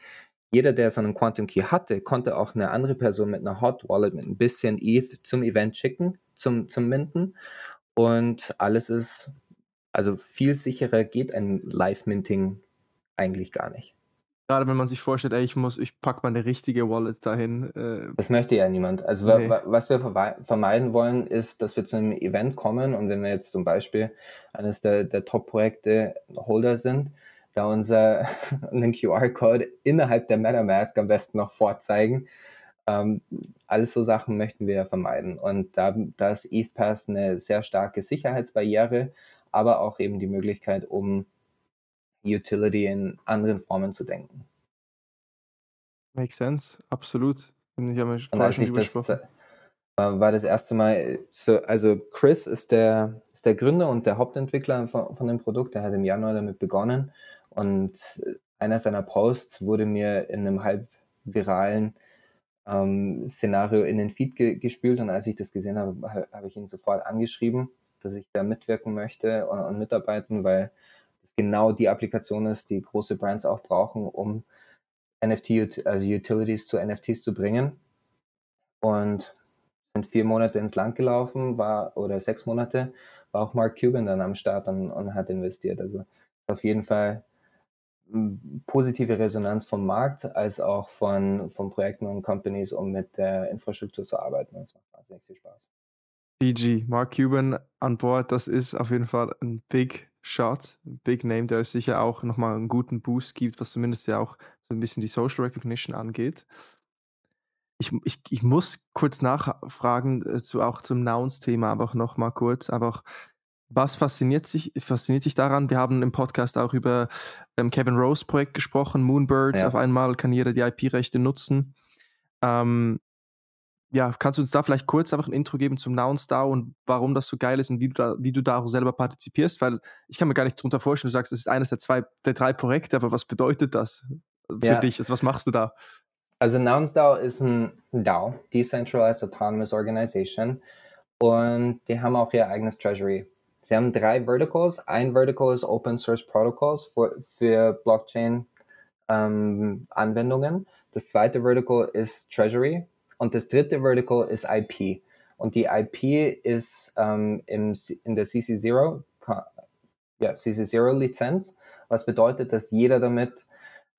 jeder, der so einen Quantum Key hatte, konnte auch eine andere Person mit einer Hot Wallet mit ein bisschen ETH zum Event schicken, zum, zum Minten. Und alles ist, also viel sicherer geht ein Live-Minting eigentlich gar nicht. Gerade wenn man sich vorstellt, ey, ich muss, ich packe meine richtige Wallet dahin. Äh, das möchte ja niemand. Also nee. was wir vermeiden wollen, ist, dass wir zu einem Event kommen und wenn wir jetzt zum Beispiel eines der, der Top-Projekte Holder sind, da unser einen QR-Code innerhalb der MetaMask am besten noch vorzeigen. Ähm, alles so Sachen möchten wir ja vermeiden. Und da, da ist ETHPass eine sehr starke Sicherheitsbarriere, aber auch eben die Möglichkeit, um Utility in anderen Formen zu denken. Makes sense, absolut. Ich habe mich vorher schon das, war das erste Mal so, also Chris ist der, ist der Gründer und der Hauptentwickler von, von dem Produkt, der hat im Januar damit begonnen und einer seiner Posts wurde mir in einem halb viralen ähm, Szenario in den Feed ge gespült und als ich das gesehen habe, habe ich ihn sofort angeschrieben, dass ich da mitwirken möchte und, und mitarbeiten, weil genau die Applikation ist, die große Brands auch brauchen, um NFT, also Utilities zu NFTs zu bringen. Und sind vier Monate ins Land gelaufen, war, oder sechs Monate, war auch Mark Cuban dann am Start und, und hat investiert. Also auf jeden Fall positive Resonanz vom Markt als auch von, von Projekten und Companies, um mit der Infrastruktur zu arbeiten. Das macht wahnsinnig viel Spaß. GG, Mark Cuban an Bord, das ist auf jeden Fall ein Big Shot, ein Big Name, der sicher auch nochmal einen guten Boost gibt, was zumindest ja auch so ein bisschen die Social Recognition angeht. Ich, ich, ich muss kurz nachfragen, äh, zu, auch zum Nouns-Thema, aber auch nochmal kurz, einfach was fasziniert sich, fasziniert sich daran? Wir haben im Podcast auch über ähm, Kevin Rose Projekt gesprochen, Moonbirds. Ja. Auf einmal kann jeder die IP-Rechte nutzen. Ähm, ja, kannst du uns da vielleicht kurz einfach ein Intro geben zum Nouns DAO und warum das so geil ist und wie du da, wie du da auch selber partizipierst? Weil ich kann mir gar nicht drunter vorstellen, du sagst, es ist eines der zwei, der drei Projekte, aber was bedeutet das für ja. dich? Also, was machst du da? Also Nouns DAO ist ein DAO, Decentralized Autonomous Organization, und die haben auch ihr eigenes Treasury. Sie haben drei Verticals. Ein Vertical ist Open Source Protocols für, für Blockchain ähm. Das zweite Vertical ist Treasury und das dritte Vertical ist IP. Und die IP ist ähm, im, in der CC0, ja, CC0 Lizenz, was bedeutet, dass jeder damit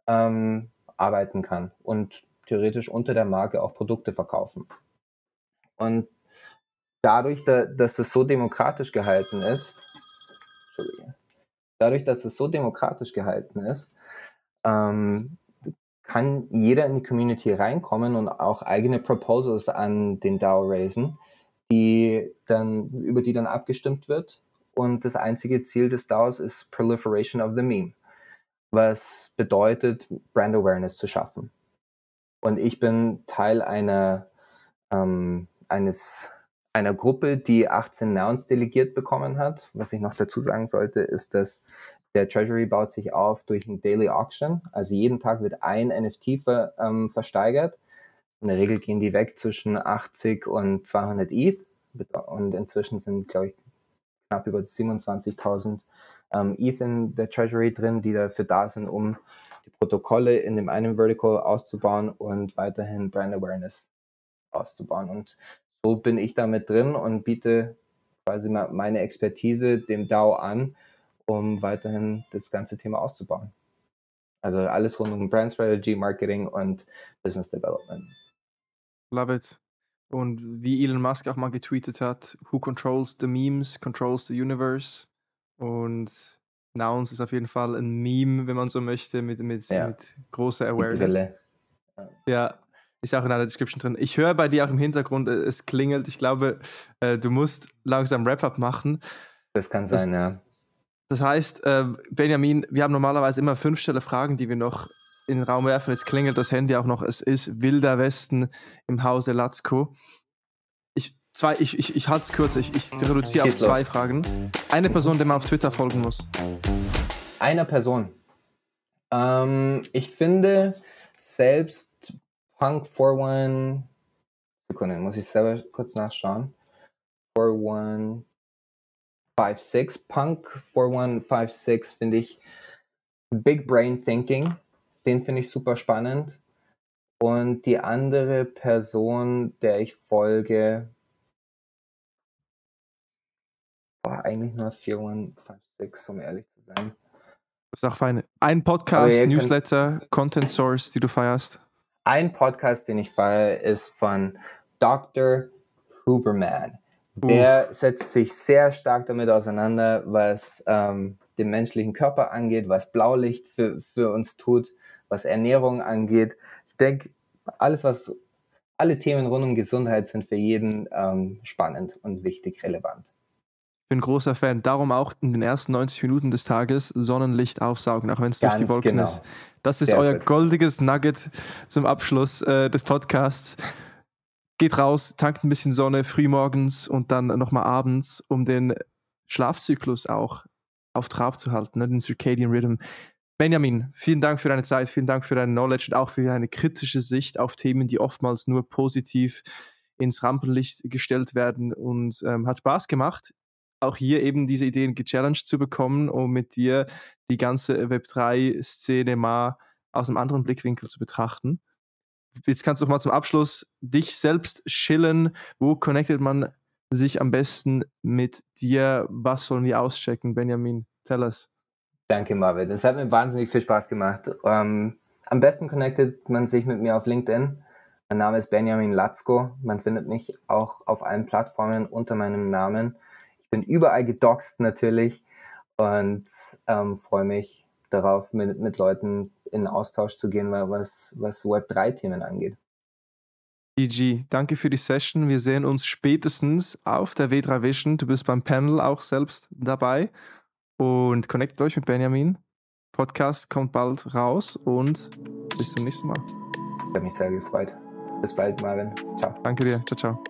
ähm, arbeiten kann und theoretisch unter der Marke auch Produkte verkaufen. Und dadurch, da, dass das so demokratisch gehalten ist, dadurch, dass es so demokratisch gehalten ist, ähm, kann jeder in die Community reinkommen und auch eigene Proposals an den DAO raisen, die dann, über die dann abgestimmt wird und das einzige Ziel des DAOs ist Proliferation of the Meme, was bedeutet, Brand Awareness zu schaffen. Und ich bin Teil einer, ähm, eines, einer Gruppe, die 18 Nouns delegiert bekommen hat. Was ich noch dazu sagen sollte, ist, dass der Treasury baut sich auf durch ein Daily Auction. Also jeden Tag wird ein NFT ver, ähm, versteigert. In der Regel gehen die weg zwischen 80 und 200 ETH. Und inzwischen sind, glaube ich, knapp über 27.000 ähm, ETH in der Treasury drin, die dafür da sind, um die Protokolle in dem einen Vertical auszubauen und weiterhin Brand Awareness auszubauen. Und so bin ich damit drin und biete quasi meine Expertise dem DAO an, um weiterhin das ganze Thema auszubauen. Also alles rund um Brand Strategy, Marketing und Business Development. Love it. Und wie Elon Musk auch mal getweetet hat, who controls the memes, controls the universe. Und Nouns ist auf jeden Fall ein Meme, wenn man so möchte, mit, mit, ja. mit großer Awareness. Ja, ist auch in der Description drin. Ich höre bei dir auch im Hintergrund, äh, es klingelt. Ich glaube, äh, du musst langsam Wrap-up machen. Das kann sein, das, ja. Das heißt, äh, Benjamin, wir haben normalerweise immer fünf Stelle Fragen, die wir noch in den Raum werfen. Jetzt klingelt das Handy auch noch. Es ist Wilder Westen im Hause Latzko. Ich, zwei, ich, ich, ich halte es kurz. Ich, ich reduziere auf zwei los. Fragen. Eine Person, der man auf Twitter folgen muss. Einer Person. Ähm, ich finde selbst Punk 41. Sekunde, muss ich selber kurz nachschauen. 4156. Punk 4156 finde ich Big Brain Thinking den finde ich super spannend. Und die andere Person, der ich folge, war eigentlich nur 4156, um ehrlich zu sein. Das ist auch fein. Ein Podcast, Newsletter, Content Source, die du feierst? Ein Podcast, den ich feiere, ist von Dr. Huberman. Der setzt sich sehr stark damit auseinander, was ähm, den menschlichen Körper angeht, was Blaulicht für, für uns tut, was Ernährung angeht. Ich denke, alles, was alle Themen rund um Gesundheit sind für jeden ähm, spannend und wichtig, relevant. Ich bin großer Fan. Darum auch in den ersten 90 Minuten des Tages Sonnenlicht aufsaugen, auch wenn es durch die Wolken genau. ist. Das ist Sehr euer gut. goldiges Nugget zum Abschluss äh, des Podcasts. Geht raus, tankt ein bisschen Sonne frühmorgens und dann nochmal abends, um den Schlafzyklus auch auf Trab zu halten, ne? den Circadian Rhythm. Benjamin, vielen Dank für deine Zeit, vielen Dank für deine Knowledge und auch für deine kritische Sicht auf Themen, die oftmals nur positiv ins Rampenlicht gestellt werden und ähm, hat Spaß gemacht, auch hier eben diese Ideen gechallenged zu bekommen, um mit dir die ganze Web3-Szene mal aus einem anderen Blickwinkel zu betrachten. Jetzt kannst du noch mal zum Abschluss dich selbst schillen. Wo connectet man sich am besten mit dir? Was sollen wir auschecken, Benjamin? Tell us. Danke, Marvin. Es hat mir wahnsinnig viel Spaß gemacht. Ähm, am besten connectet man sich mit mir auf LinkedIn. Mein Name ist Benjamin Latzko. Man findet mich auch auf allen Plattformen unter meinem Namen. Bin überall gedoxt natürlich und ähm, freue mich darauf, mit, mit Leuten in Austausch zu gehen, was, was Web3-Themen angeht. GG, danke für die Session. Wir sehen uns spätestens auf der W3 Vision. Du bist beim Panel auch selbst dabei. Und connectet euch mit Benjamin. Podcast kommt bald raus und bis zum nächsten Mal. Ich habe mich sehr gefreut. Bis bald, Marvin. Ciao. Danke dir. Ciao, ciao.